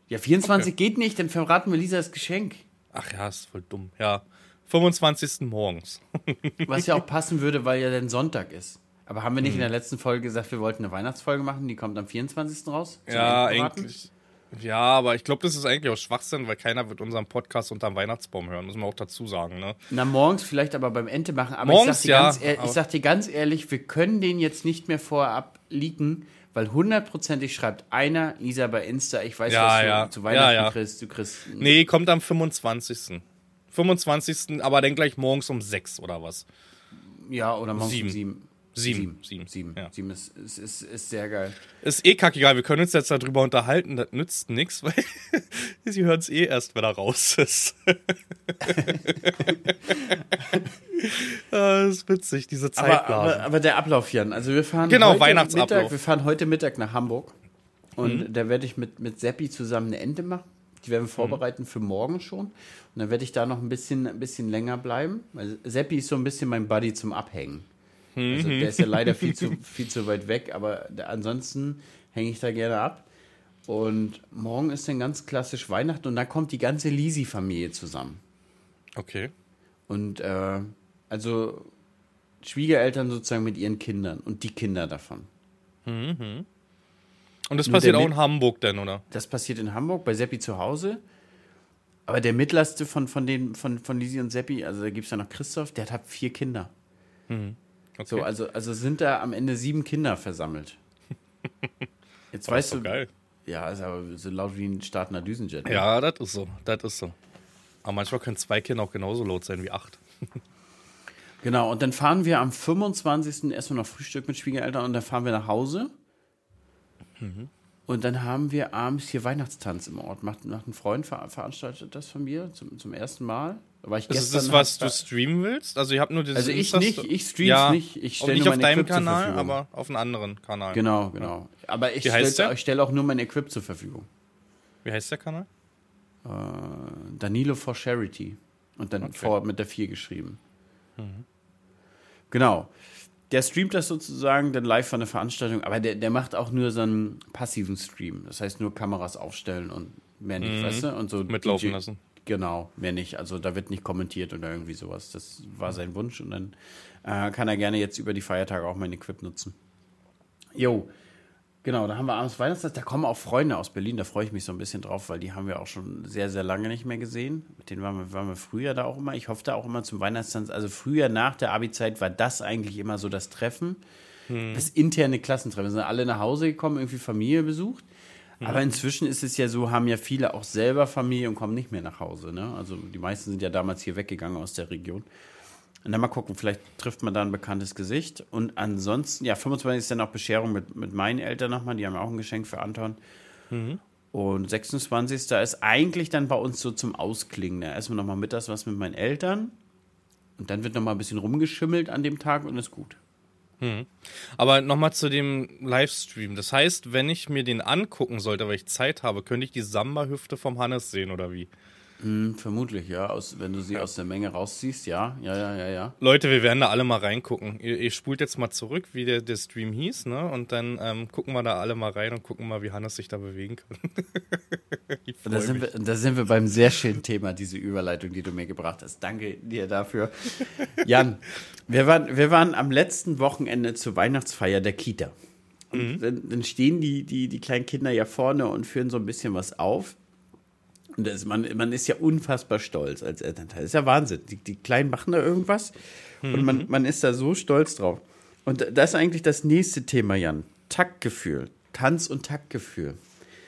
Ja, 24 geht nicht, dann verraten wir Lisa das Geschenk. Ach ja, ist voll dumm. Ja, 25. morgens. Was ja auch passen würde, weil ja dann Sonntag ist. Aber haben wir Hm. nicht in der letzten Folge gesagt, wir wollten eine Weihnachtsfolge machen? Die kommt am 24. raus? Ja, eigentlich. Ja, aber ich glaube, das ist eigentlich auch Schwachsinn, weil keiner wird unseren Podcast unterm Weihnachtsbaum hören, muss man auch dazu sagen, ne? Na, morgens vielleicht aber beim Ente machen. Aber Morgens, ich, sag dir ja, ganz ehr- ich sag dir ganz ehrlich, wir können den jetzt nicht mehr vorab leaken, weil hundertprozentig schreibt einer, Lisa bei Insta, ich weiß, Ja, was du ja. zu Weihnachten Ja, kriegst. Du kriegst. Nee, kommt am 25. 25. aber dann gleich morgens um 6 oder was? Ja, oder morgens Sieben. um sieben. Sieben. Sieben. Sieben. Ja. Sieben ist, ist, ist, ist sehr geil. Ist eh kackegal. Wir können uns jetzt darüber unterhalten. Das nützt nichts, weil sie hören es eh erst, wenn er raus ist. das ist witzig, diese Zeit. Aber, aber, aber, der Ablauf, Jan. Also wir fahren genau, heute Weihnachtsablauf. Mittag, wir fahren heute Mittag nach Hamburg. Und mhm. da werde ich mit, mit Seppi zusammen eine Ente machen. Die werden wir mhm. vorbereiten mhm. für morgen schon. Und dann werde ich da noch ein bisschen, ein bisschen länger bleiben. Weil Seppi ist so ein bisschen mein Buddy zum Abhängen. Also der ist ja leider viel zu, viel zu weit weg, aber ansonsten hänge ich da gerne ab. Und morgen ist dann ganz klassisch Weihnachten und da kommt die ganze Lisi-Familie zusammen. Okay. Und äh, also Schwiegereltern sozusagen mit ihren Kindern und die Kinder davon. Mhm. Und das passiert auch in Hamburg dann, oder? Das passiert in Hamburg, bei Seppi zu Hause. Aber der mittlerste von, von, den, von, von Lisi und Seppi, also da gibt es ja noch Christoph, der hat vier Kinder. Mhm. Okay. So, also, also sind da am Ende sieben Kinder versammelt. Jetzt oh, weißt du. Geil. Ja, ist aber so laut wie ein startender Düsenjet. Ne? Ja, das ist so. Das ist so. Aber manchmal können zwei Kinder auch genauso laut sein wie acht. genau, und dann fahren wir am 25. erstmal noch Frühstück mit Schwiegereltern und dann fahren wir nach Hause. Mhm. Und dann haben wir abends hier Weihnachtstanz im Ort. Macht, macht ein Freund ver veranstaltet das von mir zum, zum ersten Mal. War ich ist das, was du streamen willst? Also, ihr habt nur dieses Also, ich nicht, ich stream's ja, nicht. Ich stelle nicht auf deinem Kanal, aber auf einem anderen Kanal. Genau, genau. Aber ich stelle stell auch nur mein Equip zur Verfügung. Wie heißt der Kanal? Äh, Danilo for Charity. Und dann okay. vor mit der 4 geschrieben. Mhm. Genau. Der streamt das sozusagen dann live von der Veranstaltung, aber der, der macht auch nur so einen passiven Stream. Das heißt nur Kameras aufstellen und mehr nicht, mhm. weißt du? Und so mitlaufen DJ, lassen. Genau, mehr nicht. Also da wird nicht kommentiert oder irgendwie sowas. Das war sein Wunsch und dann äh, kann er gerne jetzt über die Feiertage auch mein Equip nutzen. Jo, genau, da haben wir abends Weihnachtszeit. Da kommen auch Freunde aus Berlin, da freue ich mich so ein bisschen drauf, weil die haben wir auch schon sehr, sehr lange nicht mehr gesehen. Mit denen waren wir, waren wir früher da auch immer. Ich hoffe da auch immer zum Weihnachtstanz. Also früher nach der Abi-Zeit war das eigentlich immer so das Treffen. Hm. Das interne Klassentreffen. Wir sind alle nach Hause gekommen, irgendwie Familie besucht. Aber inzwischen ist es ja so, haben ja viele auch selber Familie und kommen nicht mehr nach Hause. Ne? Also die meisten sind ja damals hier weggegangen aus der Region. Und dann mal gucken, vielleicht trifft man da ein bekanntes Gesicht. Und ansonsten, ja, 25 ist dann auch Bescherung mit, mit meinen Eltern nochmal, die haben ja auch ein Geschenk für Anton. Mhm. Und 26. ist eigentlich dann bei uns so zum Ausklingen. Da essen wir nochmal mittags was mit meinen Eltern. Und dann wird nochmal ein bisschen rumgeschimmelt an dem Tag und ist gut. Hm. Aber nochmal zu dem Livestream. Das heißt, wenn ich mir den angucken sollte, weil ich Zeit habe, könnte ich die Samba-Hüfte vom Hannes sehen oder wie? Hm, vermutlich, ja. Aus, wenn du sie ja. aus der Menge rausziehst, ja. Ja, ja, ja, ja. Leute, wir werden da alle mal reingucken. Ihr, ihr spult jetzt mal zurück, wie der, der Stream hieß, ne? Und dann ähm, gucken wir da alle mal rein und gucken mal, wie Hannes sich da bewegen kann. da, sind wir, da sind wir beim sehr schönen Thema, diese Überleitung, die du mir gebracht hast. Danke dir dafür. Jan, wir waren, wir waren am letzten Wochenende zur Weihnachtsfeier der Kita. Und mhm. dann, dann stehen die, die, die kleinen Kinder ja vorne und führen so ein bisschen was auf. Und das, man, man ist ja unfassbar stolz als Elternteil. Das ist ja Wahnsinn. Die, die Kleinen machen da irgendwas mhm. und man, mhm. man ist da so stolz drauf. Und das ist eigentlich das nächste Thema, Jan. Taktgefühl. Tanz- und Taktgefühl.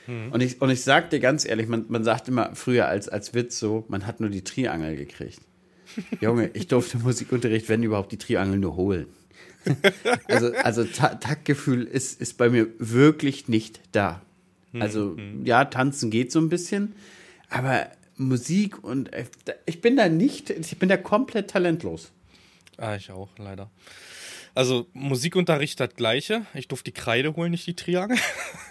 Mhm. Und, ich, und ich sag dir ganz ehrlich, man, man sagt immer früher als, als Witz so, man hat nur die Triangel gekriegt. Junge, ich durfte Musikunterricht, wenn überhaupt, die Triangel nur holen. also also Ta Taktgefühl ist, ist bei mir wirklich nicht da. Also mhm. ja, tanzen geht so ein bisschen, aber Musik und äh, ich bin da nicht, ich bin da komplett talentlos. Ah, ich auch, leider. Also Musikunterricht das gleiche. Ich durfte die Kreide holen, nicht die Triangel.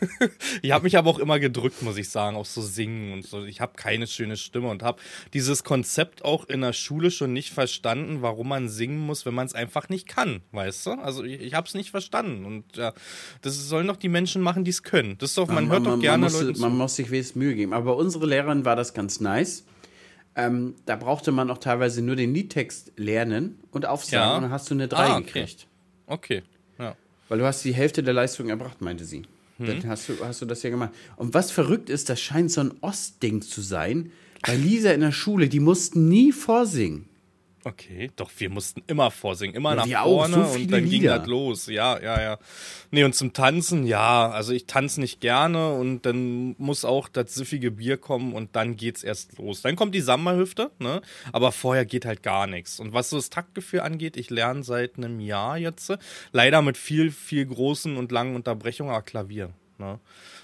ich habe mich aber auch immer gedrückt, muss ich sagen, auch so singen und so. Ich habe keine schöne Stimme und habe dieses Konzept auch in der Schule schon nicht verstanden, warum man singen muss, wenn man es einfach nicht kann, weißt du? Also ich, ich habe es nicht verstanden und ja, das sollen doch die Menschen machen, die es können. Das ist doch, man, man hört doch gerne man muss, Leute Man muss sich wenigstens Mühe geben. Aber bei unserer Lehrerin war das ganz nice. Ähm, da brauchte man auch teilweise nur den Liedtext lernen und aufsagen ja. und dann hast du eine 3 ah, okay. gekriegt. Okay, ja. Weil du hast die Hälfte der Leistung erbracht, meinte sie. Hm. Dann hast du, hast du das ja gemacht. Und was verrückt ist, das scheint so ein Ostding zu sein. Bei Lisa in der Schule, die mussten nie vorsingen. Okay, doch wir mussten immer vorsingen, immer Ja, nach auch, vorne so und dann ging Lieder. das los. Ja, ja, ja. Nee, und zum Tanzen, ja, also ich tanze nicht gerne und dann muss auch das süffige Bier kommen und dann geht's erst los. Dann kommt die Samba-Hüfte, ne? Aber vorher geht halt gar nichts. Und was so das Taktgefühl angeht, ich lerne seit einem Jahr jetzt, leider mit viel, viel großen und langen Unterbrechungen, aber Klavier. Ne?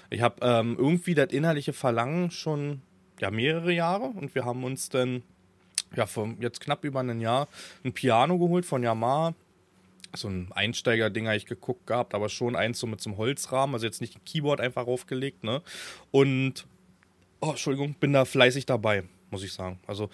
Ich habe ähm, irgendwie das innerliche Verlangen schon ja mehrere Jahre und wir haben uns dann ja, vor jetzt knapp über ein Jahr ein Piano geholt von Yamaha. So ein Einsteiger-Ding habe ich geguckt gehabt, aber schon eins so mit so einem Holzrahmen, also jetzt nicht ein Keyboard einfach aufgelegt, ne? Und, oh, Entschuldigung, bin da fleißig dabei, muss ich sagen. Also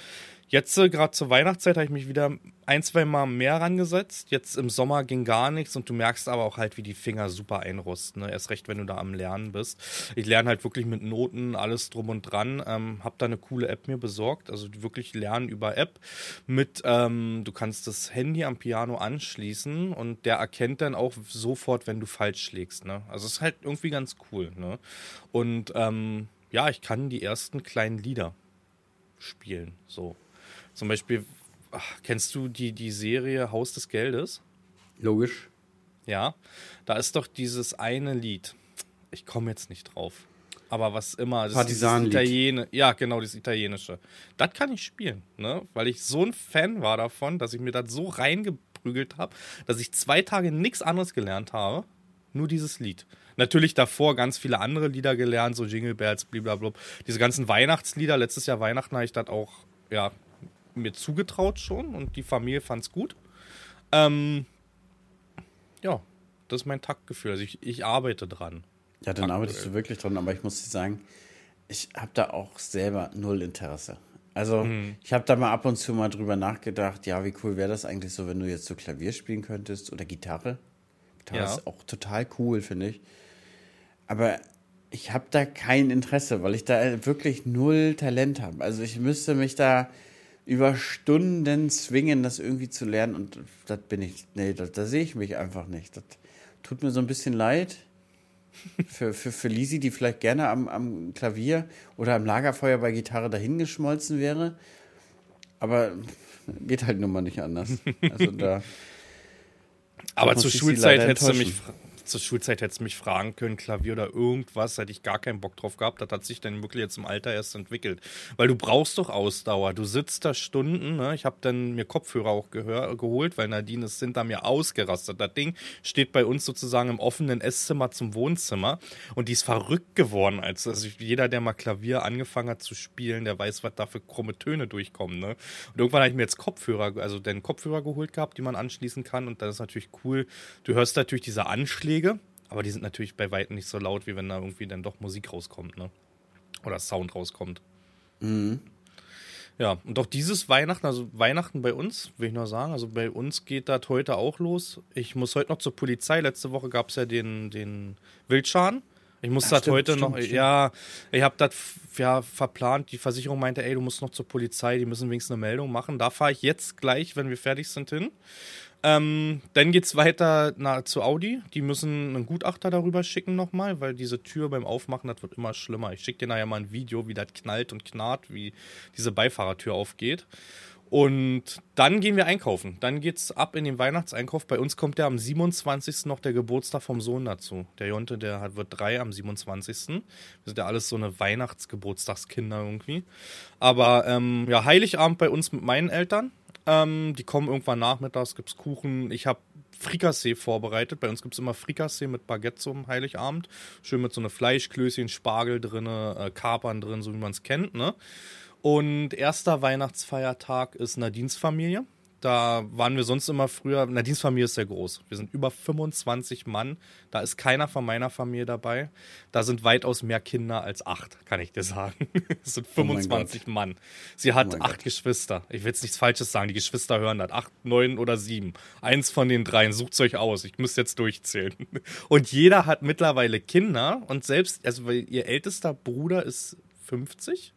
jetzt äh, gerade zur Weihnachtszeit habe ich mich wieder ein, zwei Mal mehr rangesetzt. Jetzt im Sommer ging gar nichts und du merkst aber auch halt, wie die Finger super einrosten, ne? Erst recht, wenn du da am Lernen bist. Ich lerne halt wirklich mit Noten, alles drum und dran. Ähm, hab da eine coole App mir besorgt, also wirklich lernen über App. Mit, ähm, du kannst das Handy am Piano anschließen und der erkennt dann auch sofort, wenn du falsch schlägst. Ne? Also es ist halt irgendwie ganz cool. Ne? Und ähm, ja, ich kann die ersten kleinen Lieder spielen. So. Zum Beispiel, ach, kennst du die, die Serie Haus des Geldes? Logisch. Ja, da ist doch dieses eine Lied. Ich komme jetzt nicht drauf. Aber was immer. Das. Italiener. Ja, genau, das italienische. Das kann ich spielen, ne? Weil ich so ein Fan war davon, dass ich mir das so reingeprügelt habe, dass ich zwei Tage nichts anderes gelernt habe. Nur dieses Lied. Natürlich davor ganz viele andere Lieder gelernt, so Jingle Bells, blablabla. Diese ganzen Weihnachtslieder. Letztes Jahr Weihnachten habe ich das auch, ja, mir zugetraut schon und die Familie fand's gut. Ähm, ja, das ist mein Taktgefühl. Also ich, ich arbeite dran. Ja, dann arbeitest du wirklich dran, aber ich muss dir sagen, ich habe da auch selber null Interesse. Also, Mhm. ich habe da mal ab und zu mal drüber nachgedacht, ja, wie cool wäre das eigentlich so, wenn du jetzt so Klavier spielen könntest oder Gitarre. Gitarre Ja. ist auch total cool, finde ich. Aber ich habe da kein Interesse, weil ich da wirklich null Talent habe. Also, ich müsste mich da über Stunden zwingen, das irgendwie zu lernen und das bin ich, nee, da, sehe ich mich einfach nicht. Das tut mir so ein bisschen leid für, für, für Lisi, die vielleicht gerne am, am Klavier oder am Lagerfeuer bei Gitarre dahingeschmolzen wäre. Aber geht halt nun mal nicht anders. Also da. Aber zur Schulzeit hättest du mich zur Schulzeit hättest du mich fragen können, Klavier oder irgendwas, hätte ich gar keinen Bock drauf gehabt. Das hat sich dann wirklich jetzt im Alter erst entwickelt. Weil du brauchst doch Ausdauer. Du sitzt da Stunden, ne? Ich habe dann mir Kopfhörer auch geholt, weil Nadine ist hinter mir ausgerastet. Das Ding steht bei uns sozusagen im offenen Esszimmer zum Wohnzimmer und die ist verrückt geworden. Als, also jeder, der mal Klavier angefangen hat zu spielen, der weiß, was da für krumme Töne durchkommen. Ne? Und irgendwann habe ich mir jetzt Kopfhörer, also den Kopfhörer geholt gehabt, die man anschließen kann. Und das ist natürlich cool. Du hörst natürlich diese Anschläge, aber die sind natürlich bei weitem nicht so laut, wie wenn da irgendwie dann doch Musik rauskommt, ne? Oder Sound rauskommt. Ja, und auch dieses Weihnachten, also Weihnachten bei uns, will ich nur sagen, also bei uns geht das heute auch los. Ich muss heute noch zur Polizei. Letzte Woche gab es ja den, den Wildschaden. Ich muss das heute stimmt, noch, stimmt. ja, ich habe das ja verplant. Die Versicherung meinte, ey, du musst noch zur Polizei, die müssen wenigstens eine Meldung machen. Da fahre ich jetzt gleich, wenn wir fertig sind, hin. Ähm, dann geht's weiter na, zu Audi. Die müssen einen Gutachter darüber schicken nochmal, weil diese Tür beim Aufmachen, das wird immer schlimmer. Ich schicke dir nachher mal ein Video, wie das knallt und knarrt, wie diese Beifahrertür aufgeht. Und dann gehen wir einkaufen. Dann geht's ab in den Weihnachtseinkauf. Bei uns kommt ja am 27. noch der Geburtstag vom Sohn dazu. Der Jonte, der hat, wird drei am 27. Wir sind ja alles so eine Weihnachtsgeburtstagskinder irgendwie. Aber ähm, ja, Heiligabend bei uns mit meinen Eltern. Ähm, die kommen irgendwann nachmittags, gibt's Kuchen. Ich habe Frikassee vorbereitet. Bei uns gibt's immer Frikassee mit Baguette zum Heiligabend. Schön mit so eine Fleischklößchen, Spargel drinne, äh, Kapern drin, so wie man es kennt. Ne? Und erster Weihnachtsfeiertag ist Nadines Familie. Da waren wir sonst immer früher. Nadines Familie ist sehr groß. Wir sind über 25 Mann. Da ist keiner von meiner Familie dabei. Da sind weitaus mehr Kinder als acht, kann ich dir sagen. Es sind Oh mein 25 Mann. Sie hat mein acht Gott. Geschwister. Ich will jetzt nichts Falsches sagen. Die Geschwister hören das. Acht, neun oder sieben. Eins von den dreien. Sucht's euch aus. Ich muss jetzt durchzählen. Und jeder hat mittlerweile Kinder. Und selbst, also ihr ältester Bruder ist 50.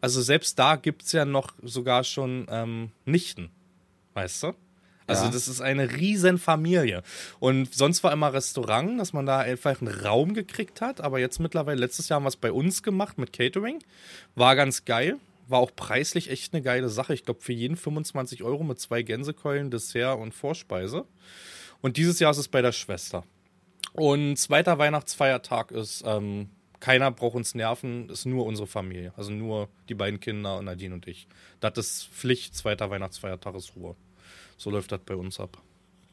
Also selbst da gibt's ja noch sogar schon ähm, Nichten. Weißt du? Also Ja. das ist eine riesen Familie. Und sonst war immer Restaurant, dass man da einfach einen Raum gekriegt hat. Aber jetzt mittlerweile, letztes Jahr haben wir es bei uns gemacht mit Catering. War ganz geil. war auch preislich echt eine geile Sache. Ich glaube, für jeden 25 Euro mit zwei Gänsekeulen, Dessert und Vorspeise. Und dieses Jahr ist es bei der Schwester. Und zweiter Weihnachtsfeiertag ist, ähm, keiner braucht uns nerven, ist nur unsere Familie. Also nur die beiden Kinder, Nadine und ich. Das ist Pflicht, zweiter Weihnachtsfeiertag ist Ruhe. So läuft das bei uns ab.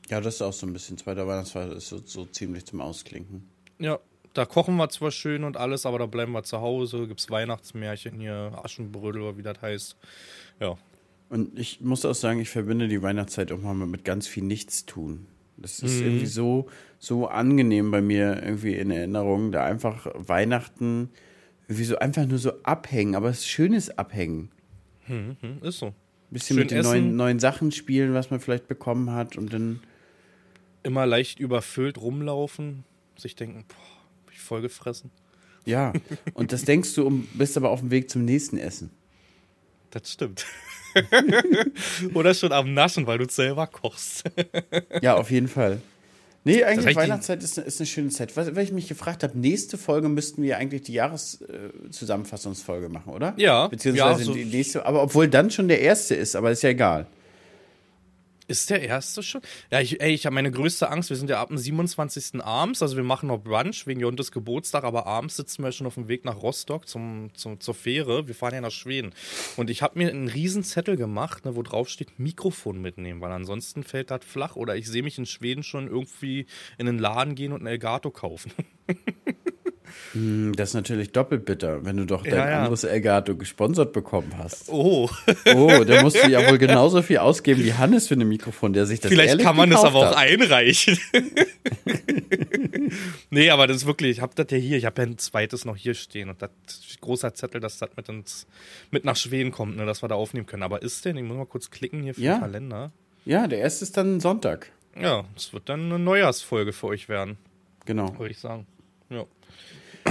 Ja, das ist auch so ein bisschen. Zweiter Weihnachtsfeiertag ist so, so ziemlich zum Ausklinken. Ja, da kochen wir zwar schön und alles, aber da bleiben wir zu Hause. Gibt's Weihnachtsmärchen hier, Aschenbrödel, wie das heißt. Ja. Und ich muss auch sagen, ich verbinde die Weihnachtszeit auch mal mit ganz viel Nichtstun. Das ist mhm. irgendwie so, so angenehm bei mir irgendwie in Erinnerung, da einfach Weihnachten irgendwie so einfach nur so abhängen, aber es ist schönes Abhängen. Mhm, ist so. Bisschen Schön mit den neuen, neuen Sachen spielen, was man vielleicht bekommen hat und dann. Immer leicht überfüllt rumlaufen, sich denken, boah, hab ich voll gefressen. Ja, und das denkst du, um, bist aber auf dem Weg zum nächsten Essen. Das stimmt. Oder schon am Naschen, weil du selber kochst. ja, auf jeden Fall. Nee, eigentlich Weihnachtszeit ist, ist, eine schöne Zeit. Was, weil ich mich gefragt habe, nächste Folge müssten wir eigentlich die Jahreszusammenfassungsfolge äh, machen, oder? Ja. Beziehungsweise ja, so die nächste, aber obwohl dann schon der erste ist, aber ist ja egal. Ist der erste schon? Ja, ich, ey, ich habe meine größte Angst. Wir sind ja ab dem 27. abends, also wir machen noch Brunch wegen Jontes Geburtstag, aber abends sitzen wir schon auf dem Weg nach Rostock zum, zum, zur Fähre. Wir fahren ja nach Schweden. Und ich habe mir einen riesen Zettel gemacht, ne, wo drauf steht Mikrofon mitnehmen, weil ansonsten fällt das flach. Oder ich sehe mich in Schweden schon irgendwie in einen Laden gehen und ein Elgato kaufen. Hm, das ist natürlich doppelt bitter, wenn du doch dein ja, ja. anderes Elgato gesponsert bekommen hast. Oh. Oh, da musst du ja wohl genauso viel ausgeben wie Hannes für ein Mikrofon, der sich das Vielleicht kann man das aber auch einreichen. nee, aber das ist wirklich, ich habe das ja hier, ich habe ja ein zweites noch hier stehen und das großer Zettel, dass das mit, ins, mit nach Schweden kommt, ne, dass wir da aufnehmen können. Aber ist denn, ich muss mal kurz klicken hier für ja. den Kalender. Ja, der erste ist dann Sonntag. Ja, es wird dann eine Neujahrsfolge für euch werden. Genau. Würde ich sagen. Ja.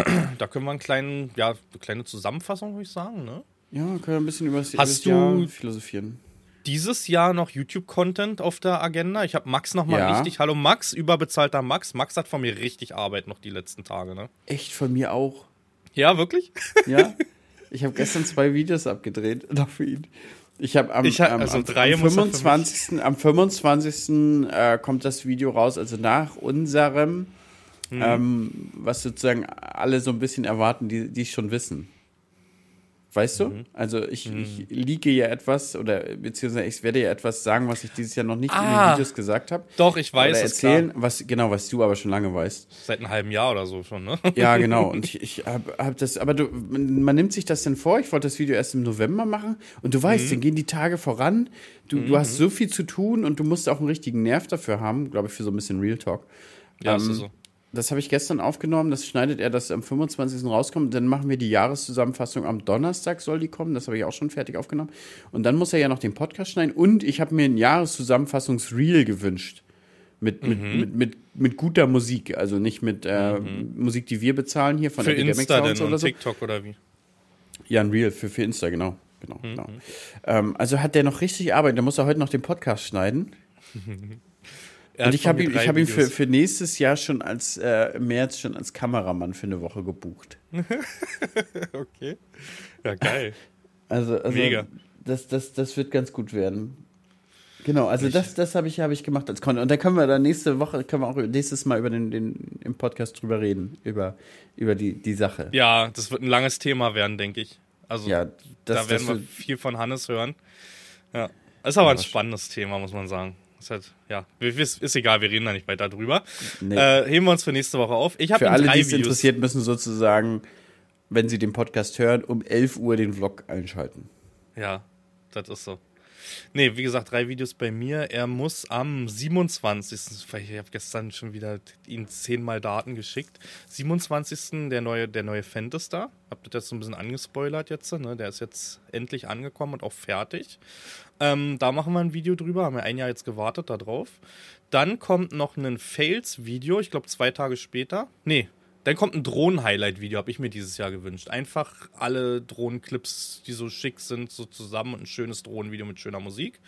da können wir einen kleinen, ja, eine kleine Zusammenfassung, würde ich sagen, ne? Ja, können wir ein bisschen über das, Hast Jahr du philosophieren. Dieses Jahr noch YouTube-Content auf der Agenda. Ich habe Max nochmal Ja. richtig. Hallo Max, überbezahlter Max. Max hat von mir richtig Arbeit noch die letzten Tage, ne? Echt von mir auch. Ja, wirklich? Ja. Ich habe gestern zwei Videos abgedreht noch für ihn. Ich habe am, Ich am, also am, am muss er für 25. Am 25. Äh, kommt das Video raus, also nach unserem, Mhm. ähm, was sozusagen alle so ein bisschen erwarten, die die es schon wissen. Weißt Mhm. du? Also ich, ich liege ja etwas oder beziehungsweise ich werde ja etwas sagen, was ich dieses Jahr noch nicht in Ah. den Videos gesagt habe. Doch, ich weiß Oder es erzählen, was genau, was du aber schon lange weißt. Seit einem halben Jahr oder so schon, ne? Ja, genau. Und ich, ich habe hab das, aber du, man man nimmt sich das denn vor. Ich wollte das Video erst im November machen und du Mhm. weißt, dann gehen die Tage voran. Du, du hast so viel zu tun und du musst auch einen richtigen Nerv dafür haben, glaube ich, für so ein bisschen Real Talk. Ja, Ähm, ist so. Das habe ich gestern aufgenommen, das schneidet er, dass am 25. rauskommt. Dann machen wir die Jahreszusammenfassung am Donnerstag, soll die kommen. Das habe ich auch schon fertig aufgenommen. Und dann muss er ja noch den Podcast schneiden. Und ich habe mir ein Jahreszusammenfassungsreel gewünscht. Mit, mit, Mhm. mit, mit, mit guter Musik. Also nicht mit äh, Musik, die wir bezahlen hier von Für Epidemic Insta Sounds denn oder so. TikTok oder wie? Ja, ein Reel für, für Insta, genau. genau, Mhm. genau. Ähm, also hat der noch richtig Arbeit. Da muss er heute noch den Podcast schneiden. Und ich habe ihn, ich hab ihn für, für nächstes Jahr schon als äh, März schon als Kameramann für eine Woche gebucht. Okay. Ja, geil. Also, also Mega. Das, das, das wird ganz gut werden. Genau, also das, das habe ich, hab ich gemacht als Content. Und da können wir dann nächste Woche, können wir auch nächstes Mal über den, den im Podcast drüber reden, über, über die, die Sache. Ja, das wird ein langes Thema werden, denke ich. Also, Ja, das, da werden wir viel von Hannes hören. Ja. Ist aber ein Ja, spannendes Thema, muss man sagen. Ist halt, ja, ist, ist egal, wir reden da nicht weiter drüber. Nee. Äh, heben wir uns für nächste Woche auf. Ich habe für alle, die es interessiert, müssen sozusagen, wenn sie den Podcast hören, um 11 Uhr den Vlog einschalten. Ja, das ist so. Nee, wie gesagt, drei Videos bei mir. Er muss am 27. weil Ich habe gestern schon wieder ihm zehnmal Daten geschickt. 27. der neue, der neue Fendt ist da. Hab das jetzt so ein bisschen angespoilert jetzt. Ne? Der ist jetzt endlich angekommen und auch fertig. Ähm, da machen wir ein Video drüber. Haben wir ein Jahr jetzt gewartet darauf. Dann kommt noch ein Fails-Video, ich glaube zwei Tage später. Nee, Dann kommt ein Drohnen-Highlight-Video, habe ich mir dieses Jahr gewünscht. Einfach alle Drohnenclips, die so schick sind, so zusammen und ein schönes Drohnenvideo mit schöner Musik.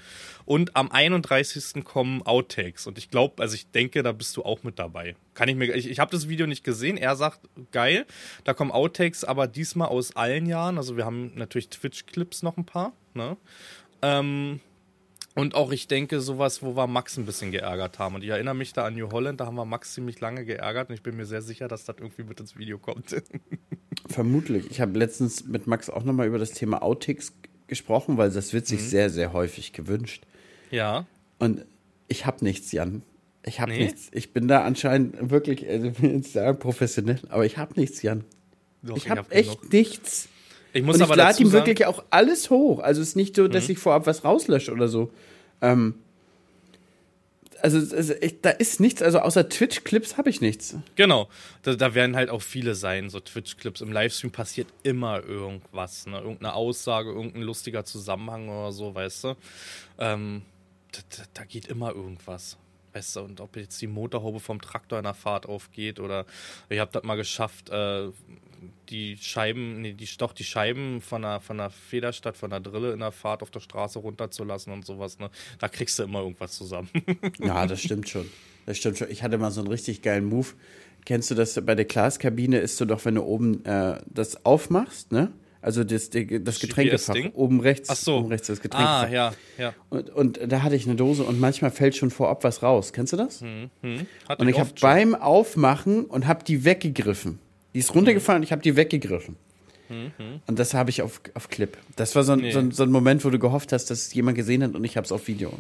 Und am 31. kommen Outtakes. Und ich glaube, also ich denke, da bist du auch mit dabei. Kann ich mir, ich, ich habe das Video nicht gesehen. Er sagt, geil, da kommen Outtakes, aber diesmal aus allen Jahren. Also wir haben natürlich Twitch-Clips noch ein paar. Ne? Ähm, und auch ich denke, sowas, wo wir Max ein bisschen geärgert haben. Und ich erinnere mich da an New Holland, da haben wir Max ziemlich lange geärgert und ich bin mir sehr sicher, dass das irgendwie mit ins Video kommt. Vermutlich. Ich habe letztens mit Max auch nochmal über das Thema Outtakes gesprochen, weil das wird sich mhm. sehr, sehr häufig gewünscht. Ja. Und ich habe nichts, Jan. Ich habe nee. nichts. Ich bin da anscheinend wirklich, also ich sehr professionell, aber ich habe nichts, Jan. Doch, ich habe hab echt genug. nichts. Ich muss und ich lade ihm wirklich auch alles hoch. Also es ist nicht so, dass mhm. ich vorab was rauslösche oder so. Ähm, also, also ich, da ist nichts, also außer Twitch-Clips habe ich nichts. Genau, da, da, werden halt auch viele sein, so Twitch-Clips. Im Livestream passiert immer irgendwas, ne? irgendeine Aussage, irgendein lustiger Zusammenhang oder so, weißt du. Ähm, da, da, geht immer irgendwas. Weißt du, und ob jetzt die Motorhaube vom Traktor in der Fahrt aufgeht oder ich habe das mal geschafft, äh, die Scheiben, nee, die, doch die Scheiben von der, von der Federstadt, von der Drille in der Fahrt auf der Straße runterzulassen und sowas, ne? Da kriegst du immer irgendwas zusammen. ja, das stimmt schon. Das stimmt schon. Ich hatte mal so einen richtig geilen Move. Kennst du das bei der Glaskabine ist so doch, wenn du oben äh, das aufmachst, ne? Also das, das Getränkefach oben rechts, Ach so. oben rechts das Getränkefach. Ah, ja, ja. Und, und da hatte ich eine Dose und manchmal fällt schon vorab was raus. Kennst du das? Hm, hm. Und ich habe beim Aufmachen und habe die weggegriffen. Die ist runtergefallen und ich habe die weggegriffen. Mhm. Und das habe ich auf, auf Clip. Das war so ein, nee. so, ein, so ein, Moment, wo du gehofft hast, dass es jemand gesehen hat und ich habe es auf Video.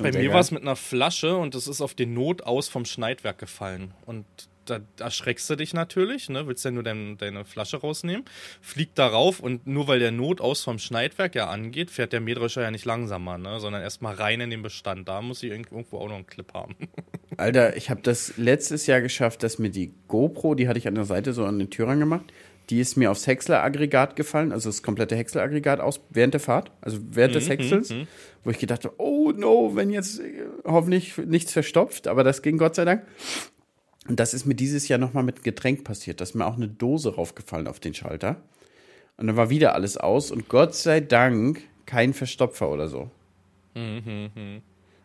Bei mir war es mit einer Flasche und es ist auf den Not aus vom Schneidwerk gefallen. Und da erschreckst du dich natürlich, ne? willst ja nur dein, deine Flasche rausnehmen, fliegt darauf und nur weil der Not aus vom Schneidwerk ja angeht, fährt der Mähdrescher ja nicht langsamer, ne? sondern erstmal rein in den Bestand. Da muss ich irgendwo auch noch einen Clip haben. Alter, ich habe das letztes Jahr geschafft, dass mir die GoPro, die hatte ich an der Seite so an den Türen gemacht, die ist mir aufs Häcksler-Aggregat gefallen, also das komplette Häcksler-Aggregat aus während der Fahrt, also während des mhm, Häcksels, mhm. wo ich gedacht habe, oh no, wenn jetzt äh, hoffentlich nichts verstopft, aber das ging Gott sei Dank. Und das ist mir dieses Jahr nochmal mit Getränk passiert. Da ist mir auch eine Dose raufgefallen auf den Schalter. Und dann war wieder alles aus und Gott sei Dank kein Verstopfer oder so. Mhm, mh.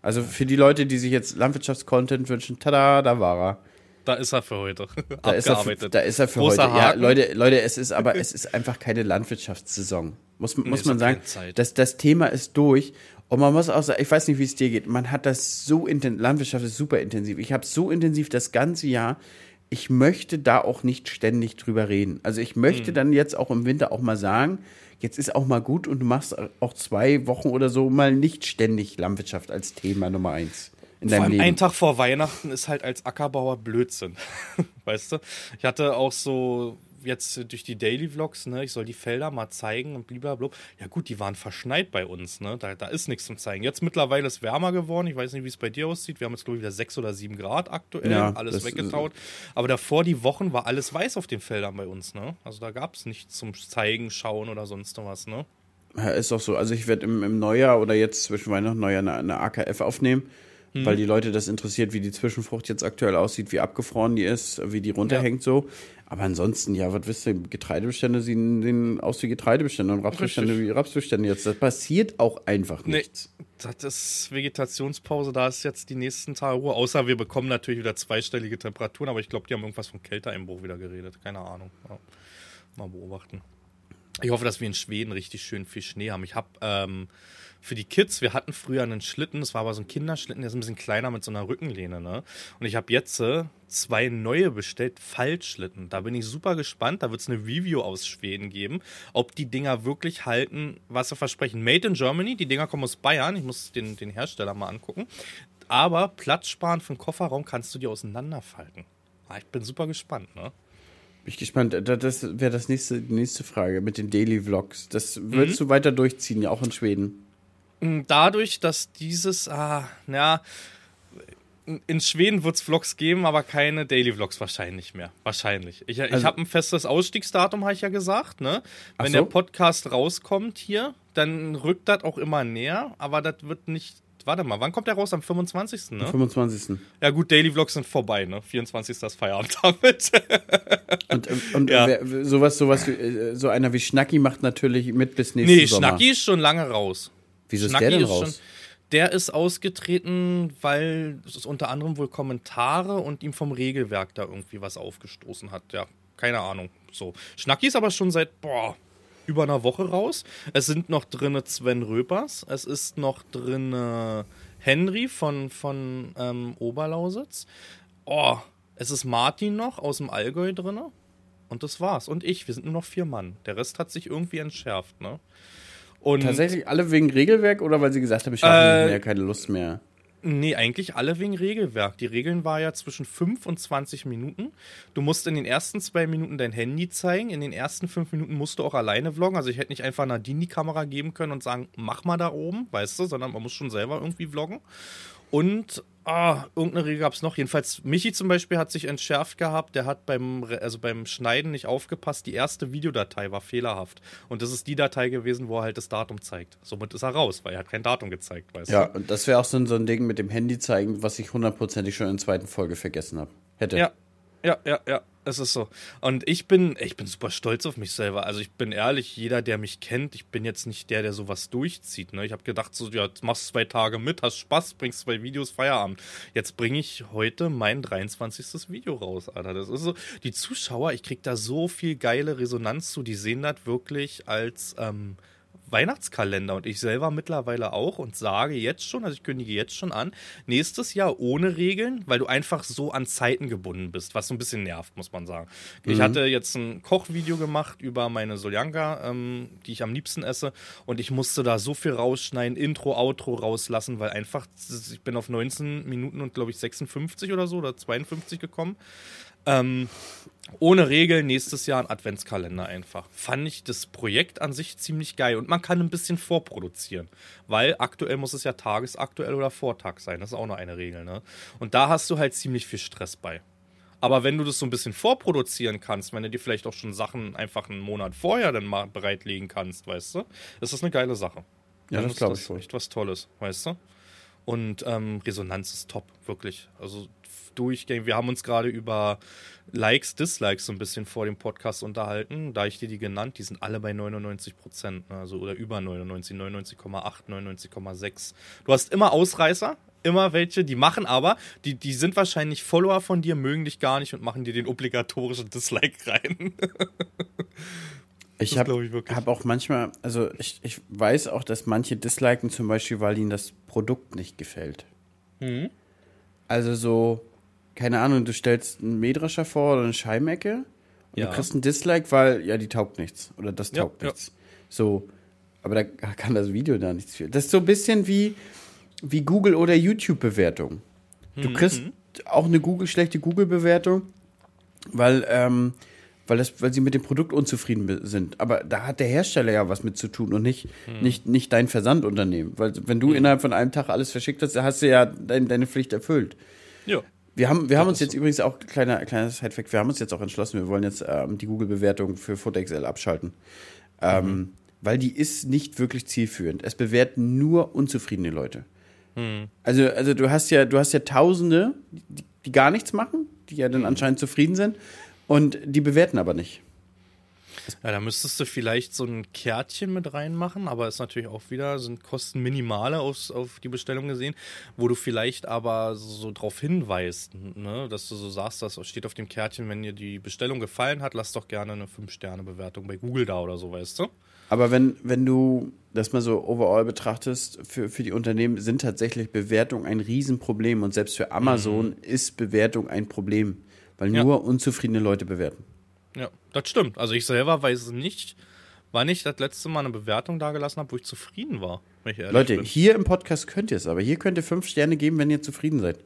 Also für die Leute, die sich jetzt Landwirtschaftscontent wünschen, tada, da war er. Da ist er für heute. Da ist er für, da ist er für heute. Haken. Ja, Leute, Leute, es ist aber es ist einfach keine Landwirtschaftssaison. Muss, muss nee, man sagen. Das, das Thema ist durch. Und man muss auch sagen, ich weiß nicht, wie es dir geht. Man hat das so intensiv, Landwirtschaft ist super intensiv. Ich habe so intensiv das ganze Jahr. Ich möchte da auch nicht ständig drüber reden. Also ich möchte hm. dann jetzt auch im Winter auch mal sagen, jetzt ist auch mal gut und du machst auch zwei Wochen oder so mal nicht ständig Landwirtschaft als Thema Nummer eins in deinem Vor allem Leben. Ein Tag vor Weihnachten ist halt als Ackerbauer Blödsinn. weißt du? Ich hatte auch so jetzt durch die Daily Vlogs, ne, ich soll die Felder mal zeigen und blablabla. Ja gut, die waren verschneit bei uns, ne? Da, da ist nichts zum zeigen. Jetzt mittlerweile ist wärmer geworden. Ich weiß nicht, wie es bei dir aussieht. Wir haben jetzt, glaube ich, wieder sechs oder sieben Grad aktuell. Ja, alles weggetaut. Aber davor die Wochen war alles weiß auf den Feldern bei uns, ne? Also da gab es nichts zum Zeigen, Schauen oder sonst was, ne? Ja, ist auch so. Also ich werde im, im Neujahr oder jetzt zwischen Weihnachten und Neujahr eine, eine AKF aufnehmen hm. weil die Leute das interessiert, wie die Zwischenfrucht jetzt aktuell aussieht, wie abgefroren die ist, wie die runterhängt ja. so. Aber ansonsten, ja, was wisst ihr, Getreidebestände sehen, sehen aus wie Getreidebestände und Rapsbestände Richtig. wie Rapsbestände jetzt. Das passiert auch einfach nichts. Nee, das ist Vegetationspause, da ist jetzt die nächsten Tage Ruhe, außer wir bekommen natürlich wieder zweistellige Temperaturen, aber ich glaube, die haben irgendwas von Kälteeinbruch wieder geredet. Keine Ahnung. Ja. Mal beobachten. Ich hoffe, dass wir in Schweden richtig schön viel Schnee haben. Ich habe ähm, für die Kids, wir hatten früher einen Schlitten, das war aber so ein Kinderschlitten, der ist ein bisschen kleiner mit so einer Rückenlehne, ne? Und ich habe jetzt äh, zwei neue bestellt, Faltschlitten. Da bin ich super gespannt. Da wird es eine Review aus Schweden geben, ob die Dinger wirklich halten, was sie versprechen. Made in Germany, die Dinger kommen aus Bayern. Ich muss den, den Hersteller mal angucken. Aber Platz sparen für den Kofferraum kannst du dir auseinanderfalten. Ah, ich bin super gespannt, ne? Bin ich gespannt. Das wäre das nächste, die nächste Frage mit den Daily Vlogs. Das würdest mhm. du weiter durchziehen, ja auch in Schweden. Dadurch, dass dieses, ah, ja, in Schweden wird es Vlogs geben, aber keine Daily Vlogs wahrscheinlich mehr. Wahrscheinlich. Ich, also, ich habe ein festes Ausstiegsdatum, habe ich ja gesagt. Ne? Wenn so? der Podcast rauskommt hier, dann rückt das auch immer näher, aber das wird nicht warte mal, wann kommt der raus? Am 25. Ne? 25. Ja gut, Daily Vlogs sind vorbei, ne? 24. ist Feierabend damit. Und, und Ja. wer, sowas, sowas, äh, so einer wie Schnacki macht natürlich mit bis nächsten nee, Sommer. Schnacki ist schon lange raus. Wieso ist Schnacki der denn ist raus? schon- der ist ausgetreten, weil es unter anderem wohl Kommentare und ihm vom Regelwerk da irgendwie was aufgestoßen hat. Ja, keine Ahnung. So. Schnacki ist aber schon seit, boah, über einer Woche raus. Es sind noch drinne Sven Röpers. Es ist noch drinne Henry von, von ähm, Oberlausitz. Oh, es ist Martin noch aus dem Allgäu drinne. Und das war's. Und ich. Wir sind nur noch vier Mann. Der Rest hat sich irgendwie entschärft, ne? Und Tatsächlich alle wegen Regelwerk oder weil sie gesagt haben, ich habe Äh, keine Lust mehr? Nee, eigentlich alle wegen Regelwerk. Die Regeln war ja zwischen 5 und 20 Minuten. Du musst in den ersten zwei Minuten dein Handy zeigen. In den ersten fünf Minuten musst du auch alleine vloggen. Also ich hätte nicht einfach Nadine die Kamera geben können und sagen, mach mal da oben, weißt du, sondern man muss schon selber irgendwie vloggen. Und ah, irgendeine Regel gab es noch. Jedenfalls, Michi zum Beispiel hat sich entschärft gehabt. Der hat beim, also beim Schneiden nicht aufgepasst. Die erste Videodatei war fehlerhaft. Und das ist die Datei gewesen, wo er halt das Datum zeigt. Somit ist er raus, weil er hat kein Datum gezeigt, weißt Ja, du. und das wäre auch so ein, so ein Ding mit dem Handy zeigen, was ich hundertprozentig schon in der zweiten Folge vergessen habe. Hätte. Ja, ja, ja, ja. Es ist so. Und ich bin, ich bin super stolz auf mich selber. Also ich bin ehrlich, jeder, der mich kennt, ich bin jetzt nicht der, der sowas durchzieht. Ne? Ich habe gedacht, so, ja, machst zwei Tage mit, hast Spaß, bringst zwei Videos, Feierabend. Jetzt bringe ich heute mein 23. Video raus, Alter. Das ist so, die Zuschauer, ich krieg da so viel geile Resonanz zu, die sehen das wirklich als ähm, Weihnachtskalender und ich selber mittlerweile auch und sage jetzt schon, also ich kündige jetzt schon an, nächstes Jahr ohne Regeln, weil du einfach so an Zeiten gebunden bist, was so ein bisschen nervt, muss man sagen. Ich hatte jetzt ein Kochvideo gemacht über meine Soljanka, ähm, die ich am liebsten esse und ich musste da so viel rausschneiden, Intro, Outro rauslassen, weil einfach, ich bin auf 19 Minuten und glaube ich 56 oder so oder 52 gekommen. Ähm, ohne Regeln nächstes Jahr ein Adventskalender einfach. Fand ich das Projekt an sich ziemlich geil und man kann ein bisschen vorproduzieren, weil aktuell muss es ja tagesaktuell oder Vortag sein. Das ist auch noch eine Regel, ne? Und da hast du halt ziemlich viel Stress bei. Aber wenn du das so ein bisschen vorproduzieren kannst, wenn du dir vielleicht auch schon Sachen einfach einen Monat vorher dann mal bereitlegen kannst, weißt du, ist das eine geile Sache. Ja, das ist glaub ich wohl. echt was Tolles, weißt du? Und ähm, Resonanz ist top, wirklich. Also durchgängig. Wir haben uns gerade über Likes, Dislikes so ein bisschen vor dem Podcast unterhalten. Da ich dir die genannt, die sind alle bei 99 Prozent. Also oder über 99, 99,8, 99,6. Du hast immer Ausreißer, immer welche, die machen aber, die, die sind wahrscheinlich Follower von dir, mögen dich gar nicht und machen dir den obligatorischen Dislike rein. Ich habe hab auch manchmal, also ich, ich weiß auch, dass manche disliken zum Beispiel, weil ihnen das Produkt nicht gefällt. Mhm. Also so, keine Ahnung, du stellst einen Mähdrescher vor oder eine Scheimecke und Ja. du kriegst einen Dislike, weil, ja, die taugt nichts oder das Ja, taugt ja. nichts. So, aber da kann das Video da nichts für. Das ist so ein bisschen wie, wie Google oder YouTube-Bewertung. Mhm, Du kriegst auch eine Google, schlechte Google-Bewertung, weil, ähm, weil, das, weil sie mit dem Produkt unzufrieden sind. Aber da hat der Hersteller ja was mit zu tun und nicht, Mhm. nicht, nicht dein Versandunternehmen. Weil wenn du innerhalb von einem Tag alles verschickt hast, hast du ja dein, deine Pflicht erfüllt. Ja. Wir haben, wir haben uns jetzt übrigens auch, kleiner, kleiner Sidefact, wir haben uns jetzt auch entschlossen, wir wollen jetzt ähm, die Google-Bewertung für FotoXL abschalten. Ähm, Weil die ist nicht wirklich zielführend. Es bewerten nur unzufriedene Leute. Also, also du hast ja, du hast ja Tausende, die, die gar nichts machen, die ja dann anscheinend zufrieden sind und die bewerten aber nicht. Ja, da müsstest du vielleicht so ein Kärtchen mit reinmachen, aber ist natürlich auch wieder, sind Kosten minimale aufs, auf die Bestellung gesehen, wo du vielleicht aber so drauf hinweist, ne? dass du so sagst, das steht auf dem Kärtchen, wenn dir die Bestellung gefallen hat, lass doch gerne eine 5-Sterne-Bewertung bei Google da oder so, weißt du? Aber wenn, wenn du das mal so overall betrachtest, für, für die Unternehmen sind tatsächlich Bewertungen ein Riesenproblem und selbst für Amazon ist Bewertung ein Problem, weil Ja. nur unzufriedene Leute bewerten. Das stimmt. Also ich selber weiß es nicht, wann ich das letzte Mal eine Bewertung dagelassen habe, wo ich zufrieden war. Ich Leute, bin. hier im Podcast könnt ihr es, aber hier könnt ihr fünf Sterne geben, wenn ihr zufrieden seid.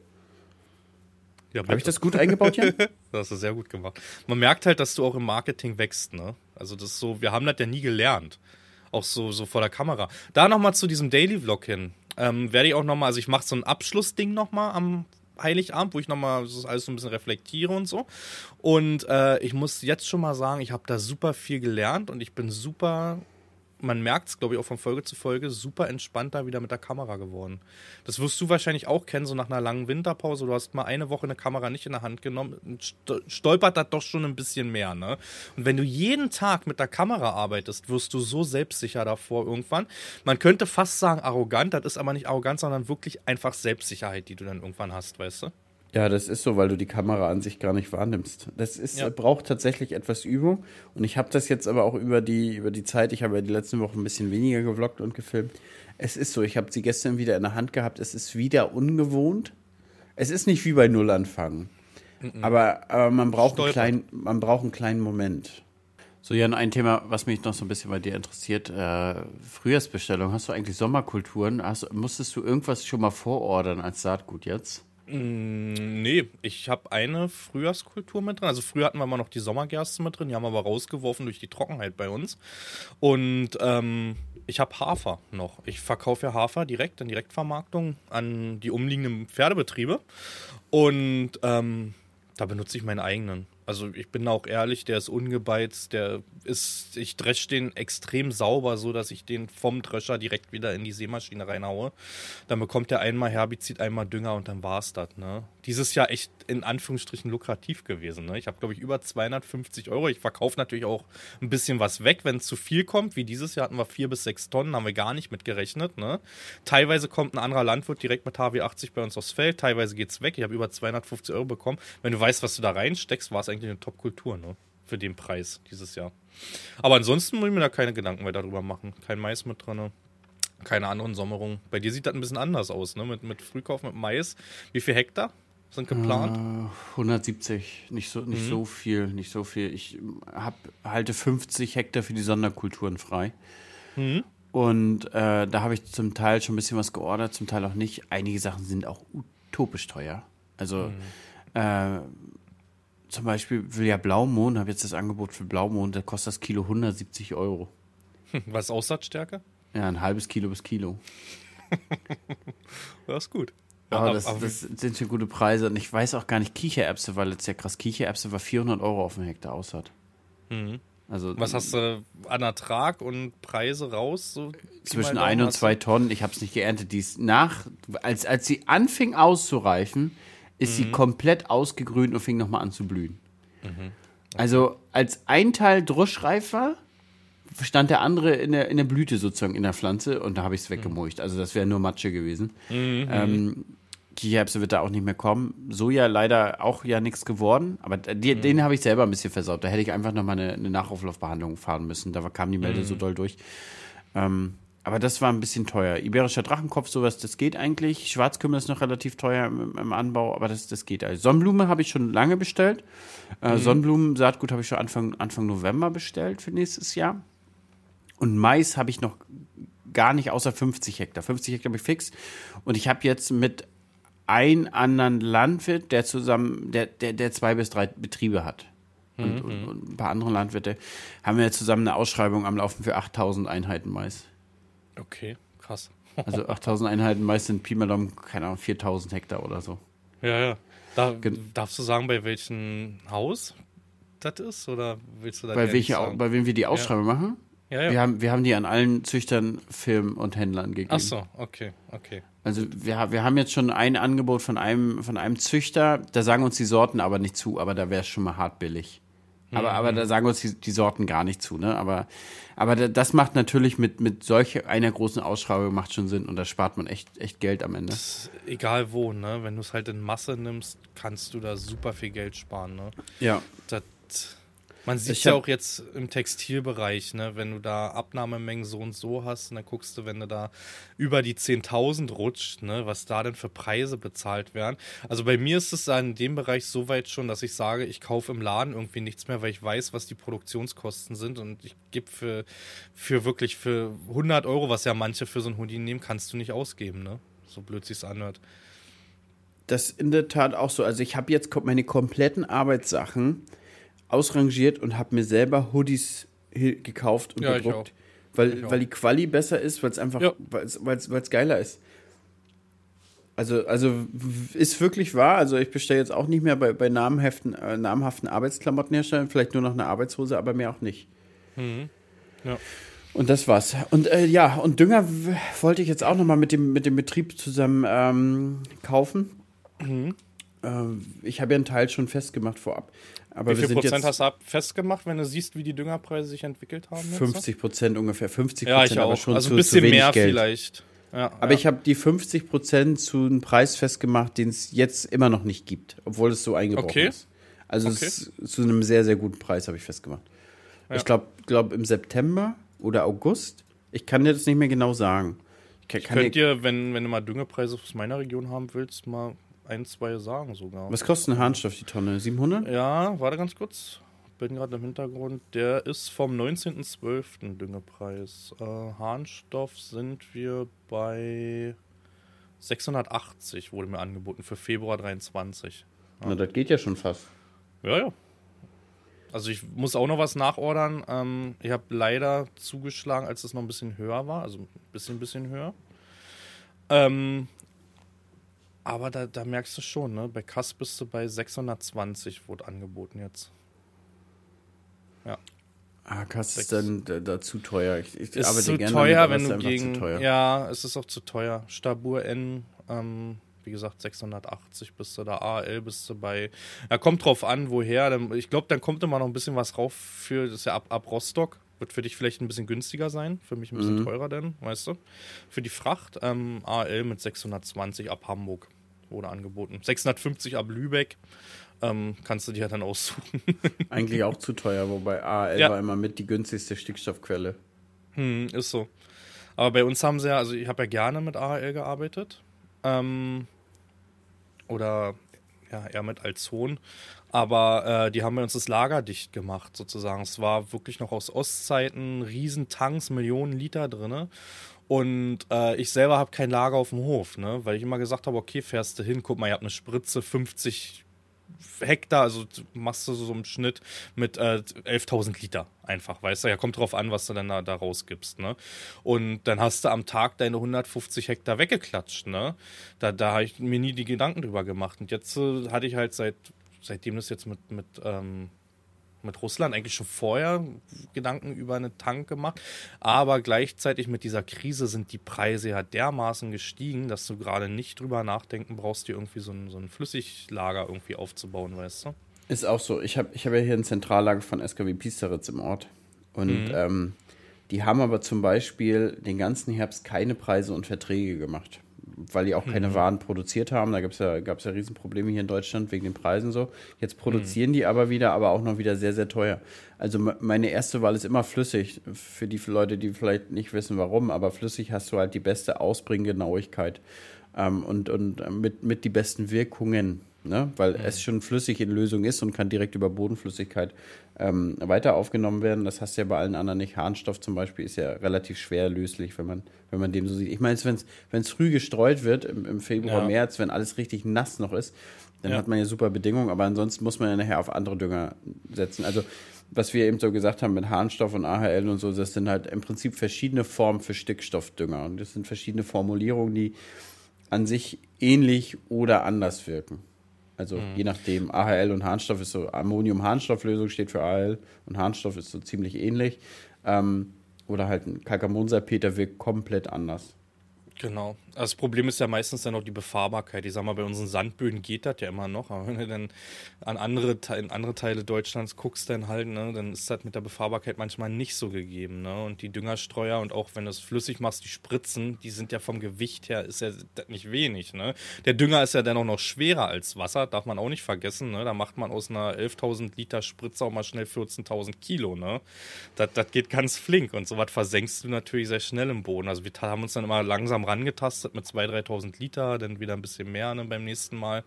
ja, Habe ich das gut eingebaut, Jan? Das hast du sehr gut gemacht. Man merkt halt, dass du auch im Marketing wächst, ne? Also das ist so, wir haben das ja nie gelernt. Auch so, so vor der Kamera. Da nochmal zu diesem Daily Vlog hin. Ähm, werde ich auch nochmal, also ich mache so ein Abschlussding nochmal am Heiligabend, wo ich nochmal das alles so ein bisschen reflektiere und so. Und äh, ich muss jetzt schon mal sagen, ich habe da super viel gelernt und ich bin super man merkt es, glaube ich, auch von Folge zu Folge, super entspannter wieder mit der Kamera geworden. Das wirst du wahrscheinlich auch kennen, so nach einer langen Winterpause. Du hast mal eine Woche eine Kamera nicht in der Hand genommen, stolpert das doch schon ein bisschen mehr, ne? Und wenn du jeden Tag mit der Kamera arbeitest, wirst du so selbstsicher davor irgendwann. Man könnte fast sagen arrogant, das ist aber nicht arrogant, sondern wirklich einfach Selbstsicherheit, die du dann irgendwann hast, weißt du? Ja, das ist so, weil du die Kamera an sich gar nicht wahrnimmst. Das ist, ja. braucht tatsächlich etwas Übung. Und ich habe das jetzt aber auch über die, über die Zeit, ich habe ja die letzten Wochen ein bisschen weniger gevloggt und gefilmt. Es ist so, ich habe sie gestern wieder in der Hand gehabt. Es ist wieder ungewohnt. Es ist nicht wie bei Nullanfang. Mhm. Aber, aber man, braucht einen kleinen, man braucht einen kleinen Moment. So, Jan, ein Thema, was mich noch so ein bisschen bei dir interessiert. Äh, Frühjahrsbestellung. Hast du eigentlich Sommerkulturen? Hast, musstest du irgendwas schon mal vorordern als Saatgut jetzt? Mm, nee, ich habe eine Frühjahrskultur mit drin. Also früher hatten wir mal noch die Sommergerste mit drin, die haben wir aber rausgeworfen durch die Trockenheit bei uns. Und ähm, ich habe Hafer noch. Ich verkaufe ja Hafer direkt in Direktvermarktung an die umliegenden Pferdebetriebe. Und ähm, da benutze ich meinen eigenen. Also ich bin auch ehrlich, der ist ungebeizt, der ist, ich dresche den extrem sauber, so dass ich den vom Drescher direkt wieder in die Seemaschine reinhaue. Dann bekommt er einmal Herbizid, einmal Dünger und dann war's das. Ne? Dieses Jahr echt in Anführungsstrichen lukrativ gewesen. Ne? Ich habe glaube ich über 250 Euro. Ich verkaufe natürlich auch ein bisschen was weg, wenn es zu viel kommt. Wie dieses Jahr hatten wir vier bis sechs Tonnen, haben wir gar nicht mit gerechnet. Ne? Teilweise kommt ein anderer Landwirt direkt mit HW80 bei uns aufs Feld, teilweise geht's weg. Ich habe über 250 Euro bekommen. Wenn du weißt, was du da reinsteckst, war es eigentlich eigentlich eine Top-Kultur, ne? Für den Preis dieses Jahr. Aber ansonsten muss ich mir da keine Gedanken weiter drüber machen. Kein Mais mit drin, keine anderen Sommerungen. Bei dir sieht das ein bisschen anders aus, ne? Mit, mit Frühkauf, mit Mais. Wie viel Hektar sind geplant? Äh, 170, nicht so, nicht mhm. so viel, nicht so viel. Ich hab, halte 50 Hektar für die Sonderkulturen frei. Mhm. Und äh, da habe ich zum Teil schon ein bisschen was geordert, zum Teil auch nicht. Einige Sachen sind auch utopisch teuer. Also mhm. äh, zum Beispiel will ja Blaumond, habe jetzt das Angebot für Blaumond, da kostet das Kilo 170 Euro. Was ist Aussatzstärke? Ja, ein halbes Kilo bis Kilo. das ist gut. Aber, aber das, das, sind schon gute Preise. Und ich weiß auch gar nicht, Kichererbse weil jetzt ja krass. Kichererbse war 400 Euro auf dem Hektar aussat. Mhm. Also, Was hast du an Ertrag und Preise raus? So zwischen ein und zwei Tonnen. Ich habe es nicht geerntet. Dies nach, als, als sie anfing auszureifen, ist mhm. sie komplett ausgegrünt und fing nochmal an zu blühen. Mhm. Okay. Also als ein Teil druschreif war, stand der andere in der, in der Blüte sozusagen in der Pflanze und da habe ich es weggemulcht. Also das wäre nur Matsche gewesen. Mhm. Ähm, Kichererbse wird da auch nicht mehr kommen. Soja leider auch ja nichts geworden, aber die, mhm. den habe ich selber ein bisschen versaut. Da hätte ich einfach nochmal eine, eine Nachauflaufbehandlung fahren müssen. Da kam die Melde mhm. so doll durch. Ähm, aber das war ein bisschen teuer. Iberischer Drachenkopf, sowas, das geht eigentlich. Schwarzkümmel ist noch relativ teuer im, im Anbau, aber das, das geht. Also Sonnenblume habe ich schon lange bestellt. Äh, mhm. Sonnenblumen-Saatgut habe ich schon Anfang, Anfang November bestellt für nächstes Jahr. Und Mais habe ich noch gar nicht außer 50 Hektar. 50 Hektar habe ich fix. Und ich habe jetzt mit einem anderen Landwirt, der zusammen, der, der, der zwei bis drei Betriebe hat. Und, mhm. und, und ein paar andere Landwirte haben wir zusammen eine Ausschreibung am Laufen für 8000 Einheiten Mais. Okay, krass. also 8000 Einheiten, meist sind Pi mal Daumen, keine Ahnung, 4000 Hektar oder so. Ja, ja. Da, darfst du sagen, bei welchem Haus das ist? Oder willst du da bei, welche, bei wem wir die Ausschreibung ja. machen? Ja, ja. Wir, haben, wir haben die an allen Züchtern, Firmen und Händlern gegeben. Ach so, okay, okay. Also wir, wir haben jetzt schon ein Angebot von einem, von einem Züchter, da sagen uns die Sorten aber nicht zu, aber da wäre es schon mal hart billig. Aber, mhm. aber da sagen uns die, die, Sorten gar nicht zu, ne? Aber, aber das macht natürlich mit, mit solch einer großen Ausschreibung macht schon Sinn und da spart man echt, echt Geld am Ende. egal wo, ne? Wenn du es halt in Masse nimmst, kannst du da super viel Geld sparen, ne? Ja. Das man sieht es ja auch jetzt im Textilbereich, ne? wenn du da Abnahmemengen so und so hast, und dann guckst du, wenn du da über die 10.000 rutscht, ne? was da denn für Preise bezahlt werden. Also bei mir ist es in dem Bereich so weit schon, dass ich sage, ich kaufe im Laden irgendwie nichts mehr, weil ich weiß, was die Produktionskosten sind und ich gebe für, für wirklich für 100 Euro, was ja manche für so ein Hoodie nehmen, kannst du nicht ausgeben, ne? so blöd sich's anhört. Das ist in der Tat auch so. Also ich habe jetzt meine kompletten Arbeitssachen ausrangiert und habe mir selber Hoodies gekauft und ja, gedruckt. Weil, weil die Quali besser ist, weil es einfach, ja. weil es geiler ist. Also, also ist wirklich wahr. Also ich bestelle jetzt auch nicht mehr bei, bei namhaften, äh, namhaften Arbeitsklamottenherstellern, vielleicht nur noch eine Arbeitshose, aber mehr auch nicht. Mhm. Ja. Und das war's. Und äh, ja, und Dünger wollte ich jetzt auch nochmal mit dem, mit dem Betrieb zusammen ähm, kaufen. Mhm. Äh, ich habe ja einen Teil schon festgemacht vorab. Aber Wie viel Prozent hast du festgemacht, wenn du siehst, wie die Düngerpreise sich entwickelt haben? 50 Prozent ungefähr, 50 Prozent, ja, ich aber auch. schon also ein bisschen zu mehr Geld. vielleicht. Ja, aber ja. ich habe die 50 Prozent zu einem Preis festgemacht, den es jetzt immer noch nicht gibt, obwohl es so eingebrochen okay. ist. Also okay. es, zu einem sehr, sehr guten Preis habe ich festgemacht. Ja. Ich glaube, glaub im September oder August. Ich kann dir das nicht mehr genau sagen. Ich, kann, ich könnte dir, wenn, wenn du mal Düngepreise aus meiner Region haben willst, mal ein, zwei sagen sogar. Was kostet ein Harnstoff die Tonne? 700? Ja, warte ganz kurz. Bin gerade im Hintergrund. Der ist vom 19.12. Düngepreis. Äh, Harnstoff sind wir bei 680, wurde mir angeboten für Februar 23. Ja. Na, das geht ja schon fast. Ja, ja. Also ich muss auch noch was nachordern. Ähm, ich habe leider zugeschlagen, als es noch ein bisschen höher war, also ein bisschen, bisschen höher. Ähm, aber da, da merkst du schon, ne? Bei Kass bist du bei 620, wurde angeboten jetzt. Ja. Ah, Kass ist dann da, da, zu teuer. Ich, ich ist zu teuer, damit, wenn du gegen. Ja, es ist auch zu teuer. Stabur N, ähm, wie gesagt, 680 bist du da. AL bist du bei. Ja, kommt drauf an, woher. Ich glaube, dann kommt immer noch ein bisschen was rauf für. Das ist ja ab, ab Rostock. Wird für dich vielleicht ein bisschen günstiger sein. Für mich ein bisschen mhm. teurer denn, weißt du. Für die Fracht ähm, AL mit 620 ab Hamburg wurde angeboten. 650 ab Lübeck. Ähm, kannst du dir ja dann aussuchen. Eigentlich auch zu teuer, wobei AL ja. war immer mit die günstigste Stickstoffquelle. Hm, ist so. Aber bei uns haben sie ja, also ich habe ja gerne mit AL gearbeitet. Ähm, oder ja, eher mit Alzon. Aber äh, die haben bei uns das Lager dicht gemacht, sozusagen. Es war wirklich noch aus Ostzeiten, Riesentanks, Millionen Liter drin. Und äh, ich selber habe kein Lager auf dem Hof, ne? weil ich immer gesagt habe, okay, fährst du hin, guck mal, ihr habt eine Spritze, 50 Hektar, also machst du so im Schnitt mit äh, 11.000 Liter einfach, weißt du? Ja, kommt drauf an, was du dann da, da rausgibst, ne? Und dann hast du am Tag deine 150 Hektar weggeklatscht, ne? Da, da habe ich mir nie die Gedanken drüber gemacht. Und jetzt äh, hatte ich halt seit, seitdem das jetzt mit, mit ähm, mit Russland eigentlich schon vorher Gedanken über einen Tank gemacht. Aber gleichzeitig mit dieser Krise sind die Preise ja dermaßen gestiegen, dass du gerade nicht drüber nachdenken brauchst, dir irgendwie so ein, so ein Flüssiglager irgendwie aufzubauen, weißt du? Ist auch so. Ich habe ich hab ja hier ein Zentrallager von SKW Piesteritz im Ort. Und mhm. ähm, die haben aber zum Beispiel den ganzen Herbst keine Preise und Verträge gemacht weil die auch keine mhm. Waren produziert haben. Da gab es ja, gab's ja Riesenprobleme hier in Deutschland wegen den Preisen so. Jetzt produzieren mhm. die aber wieder, aber auch noch wieder sehr, sehr teuer. Also meine erste Wahl ist immer flüssig. Für die Leute, die vielleicht nicht wissen, warum, aber flüssig hast du halt die beste Ausbringgenauigkeit ähm, und, und mit, mit die besten Wirkungen. Ne? Weil mhm. es schon flüssig in Lösung ist und kann direkt über Bodenflüssigkeit ähm, weiter aufgenommen werden. Das hast du ja bei allen anderen nicht. Harnstoff zum Beispiel ist ja relativ schwer löslich, wenn man, wenn man dem so sieht. Ich meine, wenn es früh gestreut wird, im, im Februar, ja. März, wenn alles richtig nass noch ist, dann ja. hat man ja super Bedingungen, aber ansonsten muss man ja nachher auf andere Dünger setzen. Also, was wir eben so gesagt haben mit Harnstoff und AHL und so, das sind halt im Prinzip verschiedene Formen für Stickstoffdünger. Und das sind verschiedene Formulierungen, die an sich ähnlich oder anders wirken. Also mhm. je nachdem, AHL und Harnstoff ist so, Ammonium-Harnstofflösung steht für AHL und Harnstoff ist so ziemlich ähnlich. Ähm, oder halt ein Kalkamonsalpeter wirkt komplett anders. Genau. Also das Problem ist ja meistens dann auch die Befahrbarkeit. Ich sag mal, bei unseren Sandböden geht das ja immer noch. Aber wenn du dann an andere, in andere Teile Deutschlands guckst, dann halt, ne, dann ist das mit der Befahrbarkeit manchmal nicht so gegeben. Ne? Und die Düngerstreuer und auch wenn du es flüssig machst, die Spritzen, die sind ja vom Gewicht her, ist ja nicht wenig. Ne? Der Dünger ist ja dann auch noch schwerer als Wasser, darf man auch nicht vergessen. Ne? Da macht man aus einer 11.000 Liter Spritze auch mal schnell 14.000 Kilo. Ne? Das, das geht ganz flink und sowas versenkst du natürlich sehr schnell im Boden. Also wir haben uns dann immer langsam rangetastet mit 2.000, 3.000 Liter, dann wieder ein bisschen mehr ne, beim nächsten Mal.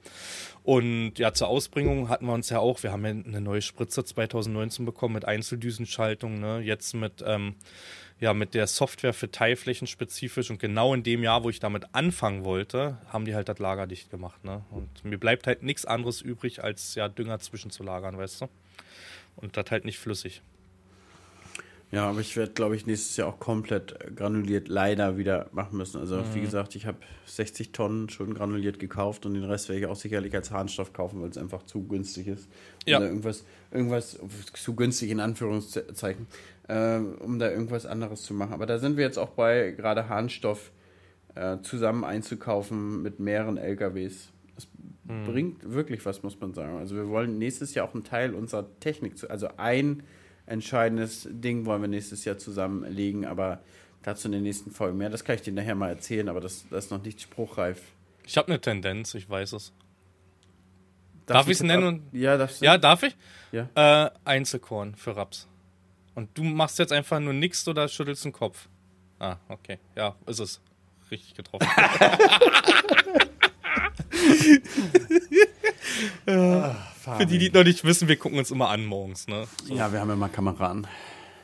Und ja, zur Ausbringung hatten wir uns ja auch, wir haben ja eine neue Spritze 2019 bekommen mit Einzeldüsenschaltung, ne? jetzt mit, ähm, ja, mit der Software für Teilflächen spezifisch und genau in dem Jahr, wo ich damit anfangen wollte, haben die halt das Lager dicht gemacht. Ne? Und mir bleibt halt nichts anderes übrig, als ja Dünger zwischenzulagern, weißt du? Und das halt nicht flüssig. Ja, aber ich werde, glaube ich, nächstes Jahr auch komplett granuliert leider wieder machen müssen. Also, mhm. wie gesagt, ich habe 60 Tonnen schon granuliert gekauft und den Rest werde ich auch sicherlich als Harnstoff kaufen, weil es einfach zu günstig ist. Ja. Oder irgendwas, irgendwas zu günstig in Anführungszeichen, äh, um da irgendwas anderes zu machen. Aber da sind wir jetzt auch bei, gerade Harnstoff äh, zusammen einzukaufen mit mehreren LKWs. Das mhm. bringt wirklich was, muss man sagen. Also, wir wollen nächstes Jahr auch einen Teil unserer Technik, zu, also ein entscheidendes Ding wollen wir nächstes Jahr zusammenlegen, aber dazu in den nächsten Folgen mehr. Das kann ich dir nachher mal erzählen, aber das, das ist noch nicht spruchreif. Ich habe eine Tendenz, ich weiß es. Darf, darf ich es nennen? Und, ja, darfst du? ja, darf ich? Ja. Äh, Einzelkorn für Raps. Und du machst jetzt einfach nur nichts oder schüttelst den Kopf. Ah, okay. Ja, ist es. Richtig getroffen. Für die, die noch nicht wissen, wir gucken uns immer an morgens. Ne? So. Ja, wir haben immer Kameraden.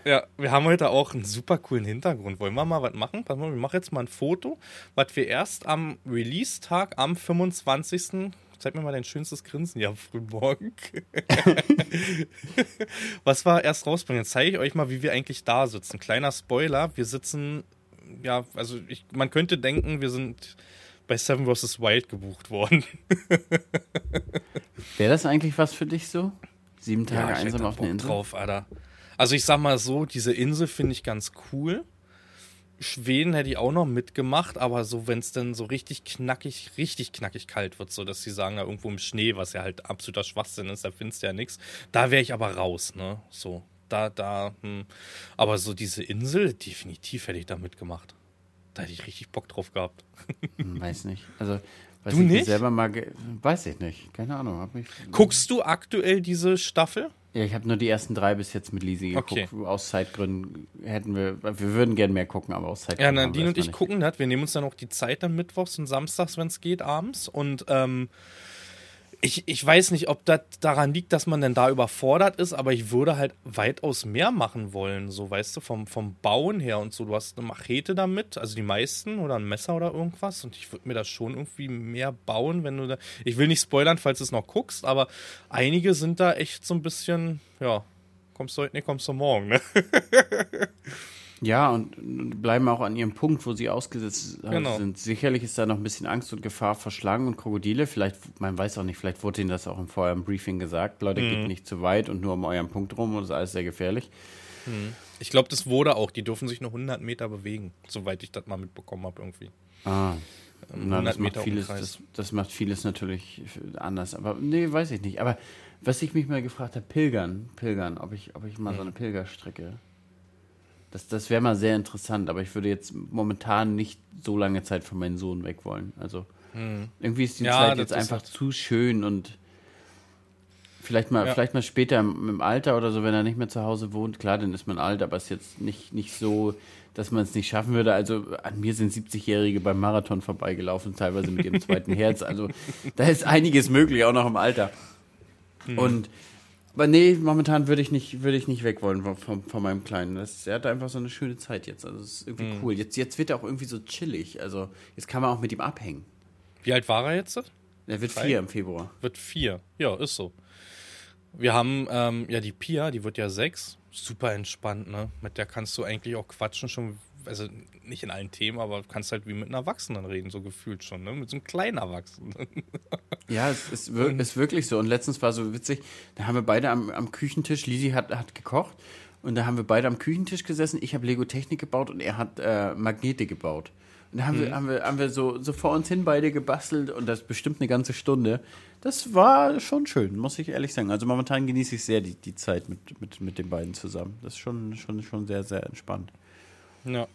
Ja, wir haben heute auch einen super coolen Hintergrund. Wollen wir mal was machen? Pass mal, wir machen jetzt mal ein Foto, was wir erst am Release-Tag am 25. Zeig mir mal dein schönstes Grinsen, ja, frühmorgen. was war erst rausbringen? Jetzt zeige ich euch mal, wie wir eigentlich da sitzen. Kleiner Spoiler, wir sitzen, ja, also ich, man könnte denken, wir sind bei Seven vs. Wild gebucht worden. Wäre das eigentlich was für dich so? Sieben Tage ja, einsam auf einer Insel? drauf, Alter. Also ich sag mal so, diese Insel finde ich ganz cool. Schweden hätte ich auch noch mitgemacht, aber so, wenn es dann so richtig knackig, richtig knackig kalt wird, so dass sie sagen, da irgendwo im Schnee, was ja halt absoluter Schwachsinn ist, da findest du ja nichts, da wäre ich aber raus, ne? So, da, da, hm. Aber so diese Insel, definitiv hätte ich da mitgemacht. Da hätte ich richtig Bock drauf gehabt. Hm, weiß nicht. Also, weiß du nicht? selber mal weiß ich nicht. Keine Ahnung. Hab mich Guckst du aktuell diese Staffel? Ja, ich habe nur die ersten drei bis jetzt mit Lisi geguckt. Okay. Aus Zeitgründen hätten wir, wir würden gerne mehr gucken, aber aus Zeitgründen. Ja, Nadine und ich gucken das. Wir nehmen uns dann auch die Zeit dann mittwochs und samstags, wenn es geht, abends. Und ähm, ich, ich weiß nicht, ob das daran liegt, dass man denn da überfordert ist, aber ich würde halt weitaus mehr machen wollen, so weißt du, vom, vom Bauen her und so. Du hast eine Machete damit, also die meisten oder ein Messer oder irgendwas und ich würde mir das schon irgendwie mehr bauen, wenn du da. Ich will nicht spoilern, falls du es noch guckst, aber einige sind da echt so ein bisschen, ja, kommst du heute nicht, kommst du morgen, ne? Ja, und bleiben auch an ihrem Punkt, wo sie ausgesetzt genau. sind. Sicherlich ist da noch ein bisschen Angst und Gefahr vor Schlangen und Krokodile. Vielleicht, man weiß auch nicht, vielleicht wurde ihnen das auch im vorherigen Briefing gesagt. Leute, mhm. geht nicht zu weit und nur um euren Punkt rum und das ist alles sehr gefährlich. Mhm. Ich glaube, das wurde auch. Die dürfen sich nur 100 Meter bewegen, soweit ich das mal mitbekommen habe irgendwie. Ah. Ähm, Na, das, macht vieles, das, das, macht vieles natürlich anders. Aber nee, weiß ich nicht. Aber was ich mich mal gefragt habe, Pilgern, Pilgern, ob ich, ob ich mal mhm. so eine Pilgerstrecke das, das wäre mal sehr interessant, aber ich würde jetzt momentan nicht so lange Zeit von meinem Sohn weg wollen. Also hm. irgendwie ist die ja, Zeit jetzt einfach zu schön und vielleicht mal, ja. vielleicht mal später im, im, Alter oder so, wenn er nicht mehr zu Hause wohnt. Klar, dann ist man alt, aber es ist jetzt nicht, nicht so, dass man es nicht schaffen würde. Also an mir sind 70-Jährige beim Marathon vorbeigelaufen, teilweise mit ihrem zweiten Herz. Also da ist einiges möglich, auch noch im Alter. Hm. Und aber nee, momentan würde ich nicht, würde ich nicht weg wollen von, von, von meinem Kleinen. Das, er hat einfach so eine schöne Zeit jetzt. Also das ist irgendwie mhm. cool. Jetzt, jetzt wird er auch irgendwie so chillig. Also jetzt kann man auch mit ihm abhängen. Wie alt war er jetzt? Er wird Drei? vier im Februar. Wird vier. Ja, ist so. Wir haben ähm, ja die Pia, die wird ja sechs. Super entspannt, ne? Mit der kannst du eigentlich auch quatschen, schon also nicht in allen Themen, aber du kannst halt wie mit einem Erwachsenen reden, so gefühlt schon, ne? Mit so einem kleinen Erwachsenen. Ja, es ist, ist wirklich so. Und letztens war so witzig, da haben wir beide am, am Küchentisch, Lisi hat, hat gekocht und da haben wir beide am Küchentisch gesessen. Ich habe Lego-Technik gebaut und er hat äh, Magnete gebaut. Und da haben, mhm. wir, haben, wir, haben wir so, so vor uns hin beide gebastelt und das bestimmt eine ganze Stunde. Das war schon schön, muss ich ehrlich sagen. Also momentan genieße ich sehr die, die Zeit mit, mit, mit den beiden zusammen. Das ist schon, schon, schon sehr, sehr entspannt. Ja.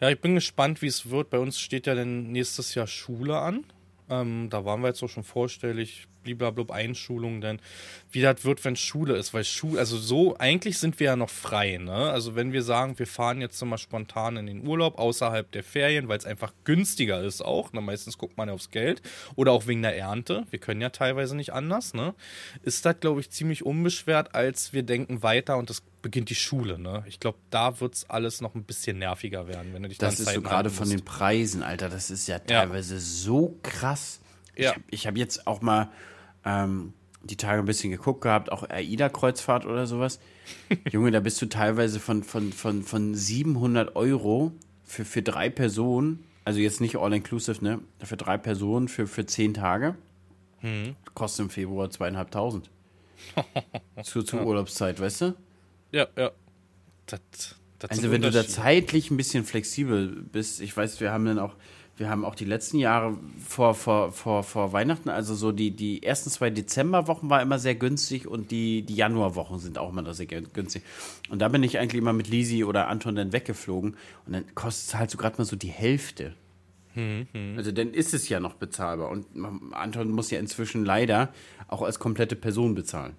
ja, ich bin gespannt, wie es wird. Bei uns steht ja dann nächstes Jahr Schule an. Ähm, da waren wir jetzt auch schon vorstellig, blablabla, Einschulung, denn wie das wird, wenn Schule ist, weil Schule, also so, eigentlich sind wir ja noch frei, ne? Also wenn wir sagen, wir fahren jetzt mal spontan in den Urlaub außerhalb der Ferien, weil es einfach günstiger ist auch, ne? meistens guckt man ja aufs Geld oder auch wegen der Ernte, wir können ja teilweise nicht anders, ne? Ist das, glaube ich, ziemlich unbeschwert, als wir denken weiter und es beginnt die Schule, ne? Ich glaube, da wird es alles noch ein bisschen nerviger werden, wenn du dich Das ist so gerade von den Preisen, Alter, das ist ja teilweise ja. so krass. Ja. Ich habe hab jetzt auch mal ähm, die Tage ein bisschen geguckt gehabt, auch AIDA-Kreuzfahrt oder sowas. Junge, da bist du teilweise von, von, von, von 700 Euro für, für drei Personen, also jetzt nicht all-inclusive, ne? Für drei Personen für, für zehn Tage. Mhm. Kostet im Februar zweieinhalbtausend. zu, zur Urlaubszeit, weißt du? Ja, ja. Das, das Also wenn du da zeitlich ein bisschen flexibel bist, ich weiß, wir haben dann auch, wir haben auch die letzten Jahre vor, vor, vor, vor Weihnachten, also so die, die ersten zwei Dezemberwochen war immer sehr günstig und die, die Januarwochen sind auch immer sehr günstig. Und da bin ich eigentlich immer mit Lisi oder Anton dann weggeflogen und dann kostet es halt so gerade mal so die Hälfte. Also dann ist es ja noch bezahlbar und Anton muss ja inzwischen leider auch als komplette Person bezahlen.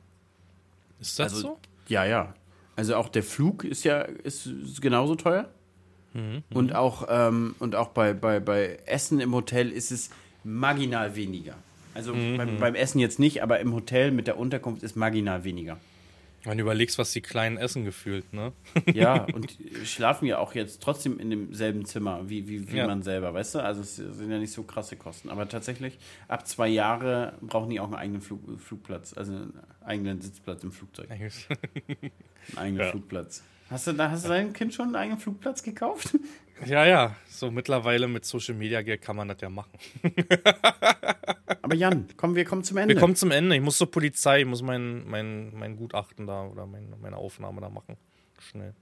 Ist das Also, so? Ja, ja. Also auch der Flug ist ja ist genauso teuer. Und auch, ähm, und auch bei, bei, bei Essen im Hotel ist es marginal weniger. Also beim, beim Essen jetzt nicht, aber im Hotel mit der Unterkunft ist marginal weniger. Wenn du überlegst, was die Kleinen essen gefühlt, ne? Ja, und schlafen ja auch jetzt trotzdem in demselben Zimmer wie, wie, wie Ja. man selber, weißt du? Also es sind ja nicht so krasse Kosten. Aber tatsächlich, ab zwei Jahre brauchen die auch einen eigenen Flug, Flugplatz, also einen eigenen Sitzplatz im Flugzeug. Einen eigenen Ja. Flugplatz. Hast du, da, hast du deinem Kind schon einen eigenen Flugplatz gekauft? ja, ja. So mittlerweile mit Social Media Geld kann man das ja machen. Aber Jan, komm, wir kommen zum Ende. Wir kommen zum Ende. Ich muss zur Polizei, ich muss mein, mein, mein Gutachten da oder mein, meine Aufnahme da machen. Schnell.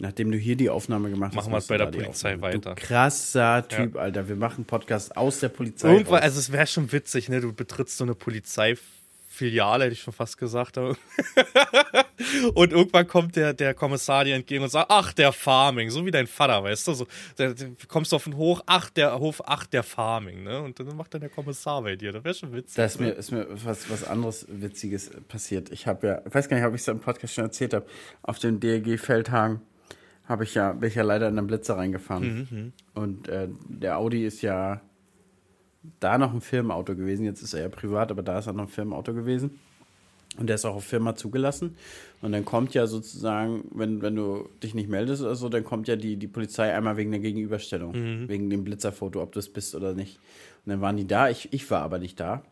Nachdem du hier die Aufnahme gemacht hast, Machen wir es bei der Polizei weiter. Du krasser Typ, Alter. Wir machen Podcast aus der Polizei. Irgendwann, raus. also es wäre schon witzig, ne? Du betrittst so eine Polizeifiliale, hätte ich schon fast gesagt. und irgendwann kommt der, der Kommissar dir entgegen und sagt, ach, der Farming, so wie dein Vater, weißt du? So, der, der, kommst du auf den Hoch, ach, der Hof, ach, der Farming, ne? Und dann macht dann der Kommissar bei dir. Das wäre schon witzig. Da ist mir, ist mir was, was anderes Witziges passiert. Ich habe ja, ich weiß gar nicht, ob ich es im Podcast schon erzählt habe, auf dem DLG Feldhagen habe ich ja, bin ich ja leider in einen Blitzer reingefahren. Und äh, der Audi ist ja da noch ein Firmenauto gewesen. Jetzt ist er ja privat, aber da ist er noch ein Firmenauto gewesen. Und der ist auch auf Firma zugelassen. Und dann kommt ja sozusagen, wenn, wenn du dich nicht meldest oder so, dann kommt ja die, die Polizei einmal wegen der Gegenüberstellung, wegen dem Blitzerfoto, ob du es bist oder nicht. Und dann waren die da, ich, ich war aber nicht da.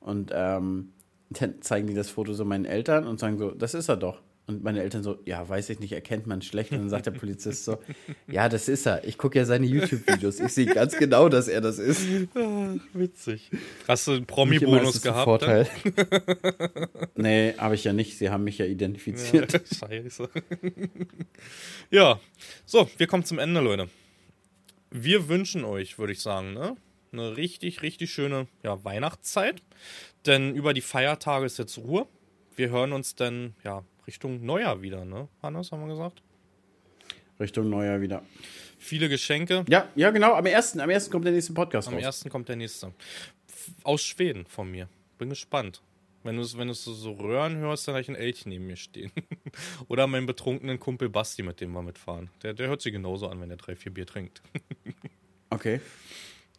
Und ähm, dann zeigen die das Foto so meinen Eltern und sagen so, das ist er doch. Und meine Eltern so, ja, weiß ich nicht, erkennt man schlecht. Und dann sagt der Polizist so, ja, das ist er. Ich gucke ja seine YouTube-Videos. Ich sehe ganz genau, dass er das ist. Witzig. Hast du einen Promi-Bonus gehabt? Vorteil. nee, habe ich ja nicht. Sie haben mich ja identifiziert. Ja, scheiße. ja, so, wir kommen zum Ende, Leute. Wir wünschen euch, würde ich sagen, ne? eine richtig, richtig schöne ja, Weihnachtszeit. Denn über die Feiertage ist jetzt Ruhe. Wir hören uns dann ja, Richtung Neujahr wieder, ne? Hannes, haben wir gesagt? Richtung Neujahr wieder. Viele Geschenke. Ja, ja, genau. Am ersten, am ersten kommt der nächste Podcast Am raus. ersten kommt der nächste. Aus Schweden von mir. Bin gespannt. Wenn du es wenn du's so, so röhren hörst, dann habe ich ein Elch neben mir stehen. Oder meinen betrunkenen Kumpel Basti, mit dem wir mitfahren. Der, der hört sich genauso an, wenn er drei, vier Bier trinkt. Okay.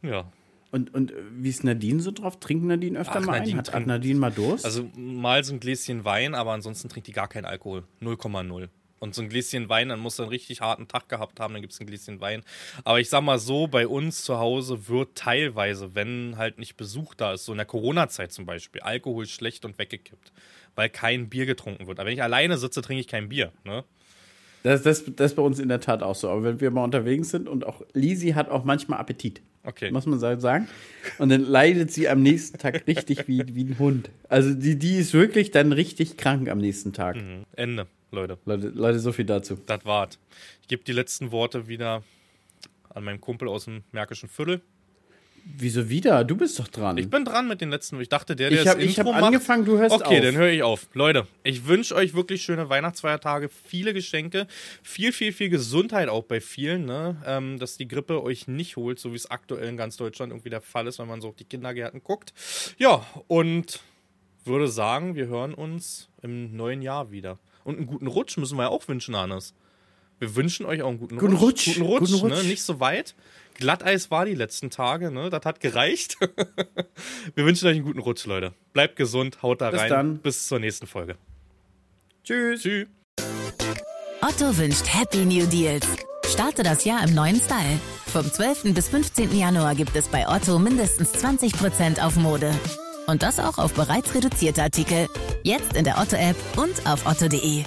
ja. Und, und wie ist Nadine so drauf? Trinkt Nadine öfter Ach, mal Nadine ein? Hat, Nadine mal Durst? Also mal so ein Gläschen Wein, aber ansonsten trinkt die gar keinen Alkohol. 0,0. Und so ein Gläschen Wein, dann muss er einen richtig harten Tag gehabt haben, dann gibt es ein Gläschen Wein. Aber ich sag mal so, bei uns zu Hause wird teilweise, wenn halt nicht Besuch da ist, so in der Corona-Zeit zum Beispiel, Alkohol schlecht und weggekippt. Weil kein Bier getrunken wird. Aber wenn ich alleine sitze, trinke ich kein Bier. Ne? das, das, das ist bei uns in der Tat auch so. Aber wenn wir mal unterwegs sind und auch Lisi hat auch manchmal Appetit. Okay. Muss man so sagen. Und dann leidet sie am nächsten Tag richtig wie, wie ein Hund. Also die, die ist wirklich dann richtig krank am nächsten Tag. Mhm. Ende, Leute. Leute, Leute, so viel dazu. Das war's. Ich gebe die letzten Worte wieder an meinen Kumpel aus dem Märkischen Viertel. Wieso wieder? Du bist doch dran. Ich bin dran mit den letzten. Ich dachte, der, der ich habe das ich hab Intro macht, angefangen, du hörst Okay, auf. dann höre ich auf. Leute, ich wünsche euch wirklich schöne Weihnachtsfeiertage, viele Geschenke, viel, viel, viel Gesundheit auch bei vielen, ne? ähm, dass die Grippe euch nicht holt, so wie es aktuell in ganz Deutschland irgendwie der Fall ist, wenn man so auf die Kindergärten guckt. Ja, und würde sagen, wir hören uns im neuen Jahr wieder. Und einen guten Rutsch müssen wir ja auch wünschen, Hannes. Wir wünschen euch auch einen guten, Guten Rutsch. Guten Rutsch, Guten Rutsch. Ne? nicht so weit. Glatteis war die letzten Tage, ne? Das hat gereicht. wir wünschen euch einen guten Rutsch, Leute. Bleibt gesund, haut da Bis rein. dann. Bis zur nächsten Folge. Tschüss. Tschüss. Otto wünscht Happy New Deals. Starte das Jahr im neuen Style. Vom 12. bis 15. Januar gibt es bei Otto mindestens 20% auf Mode. Und das auch auf bereits reduzierte Artikel. Jetzt in der Otto-App und auf otto.de.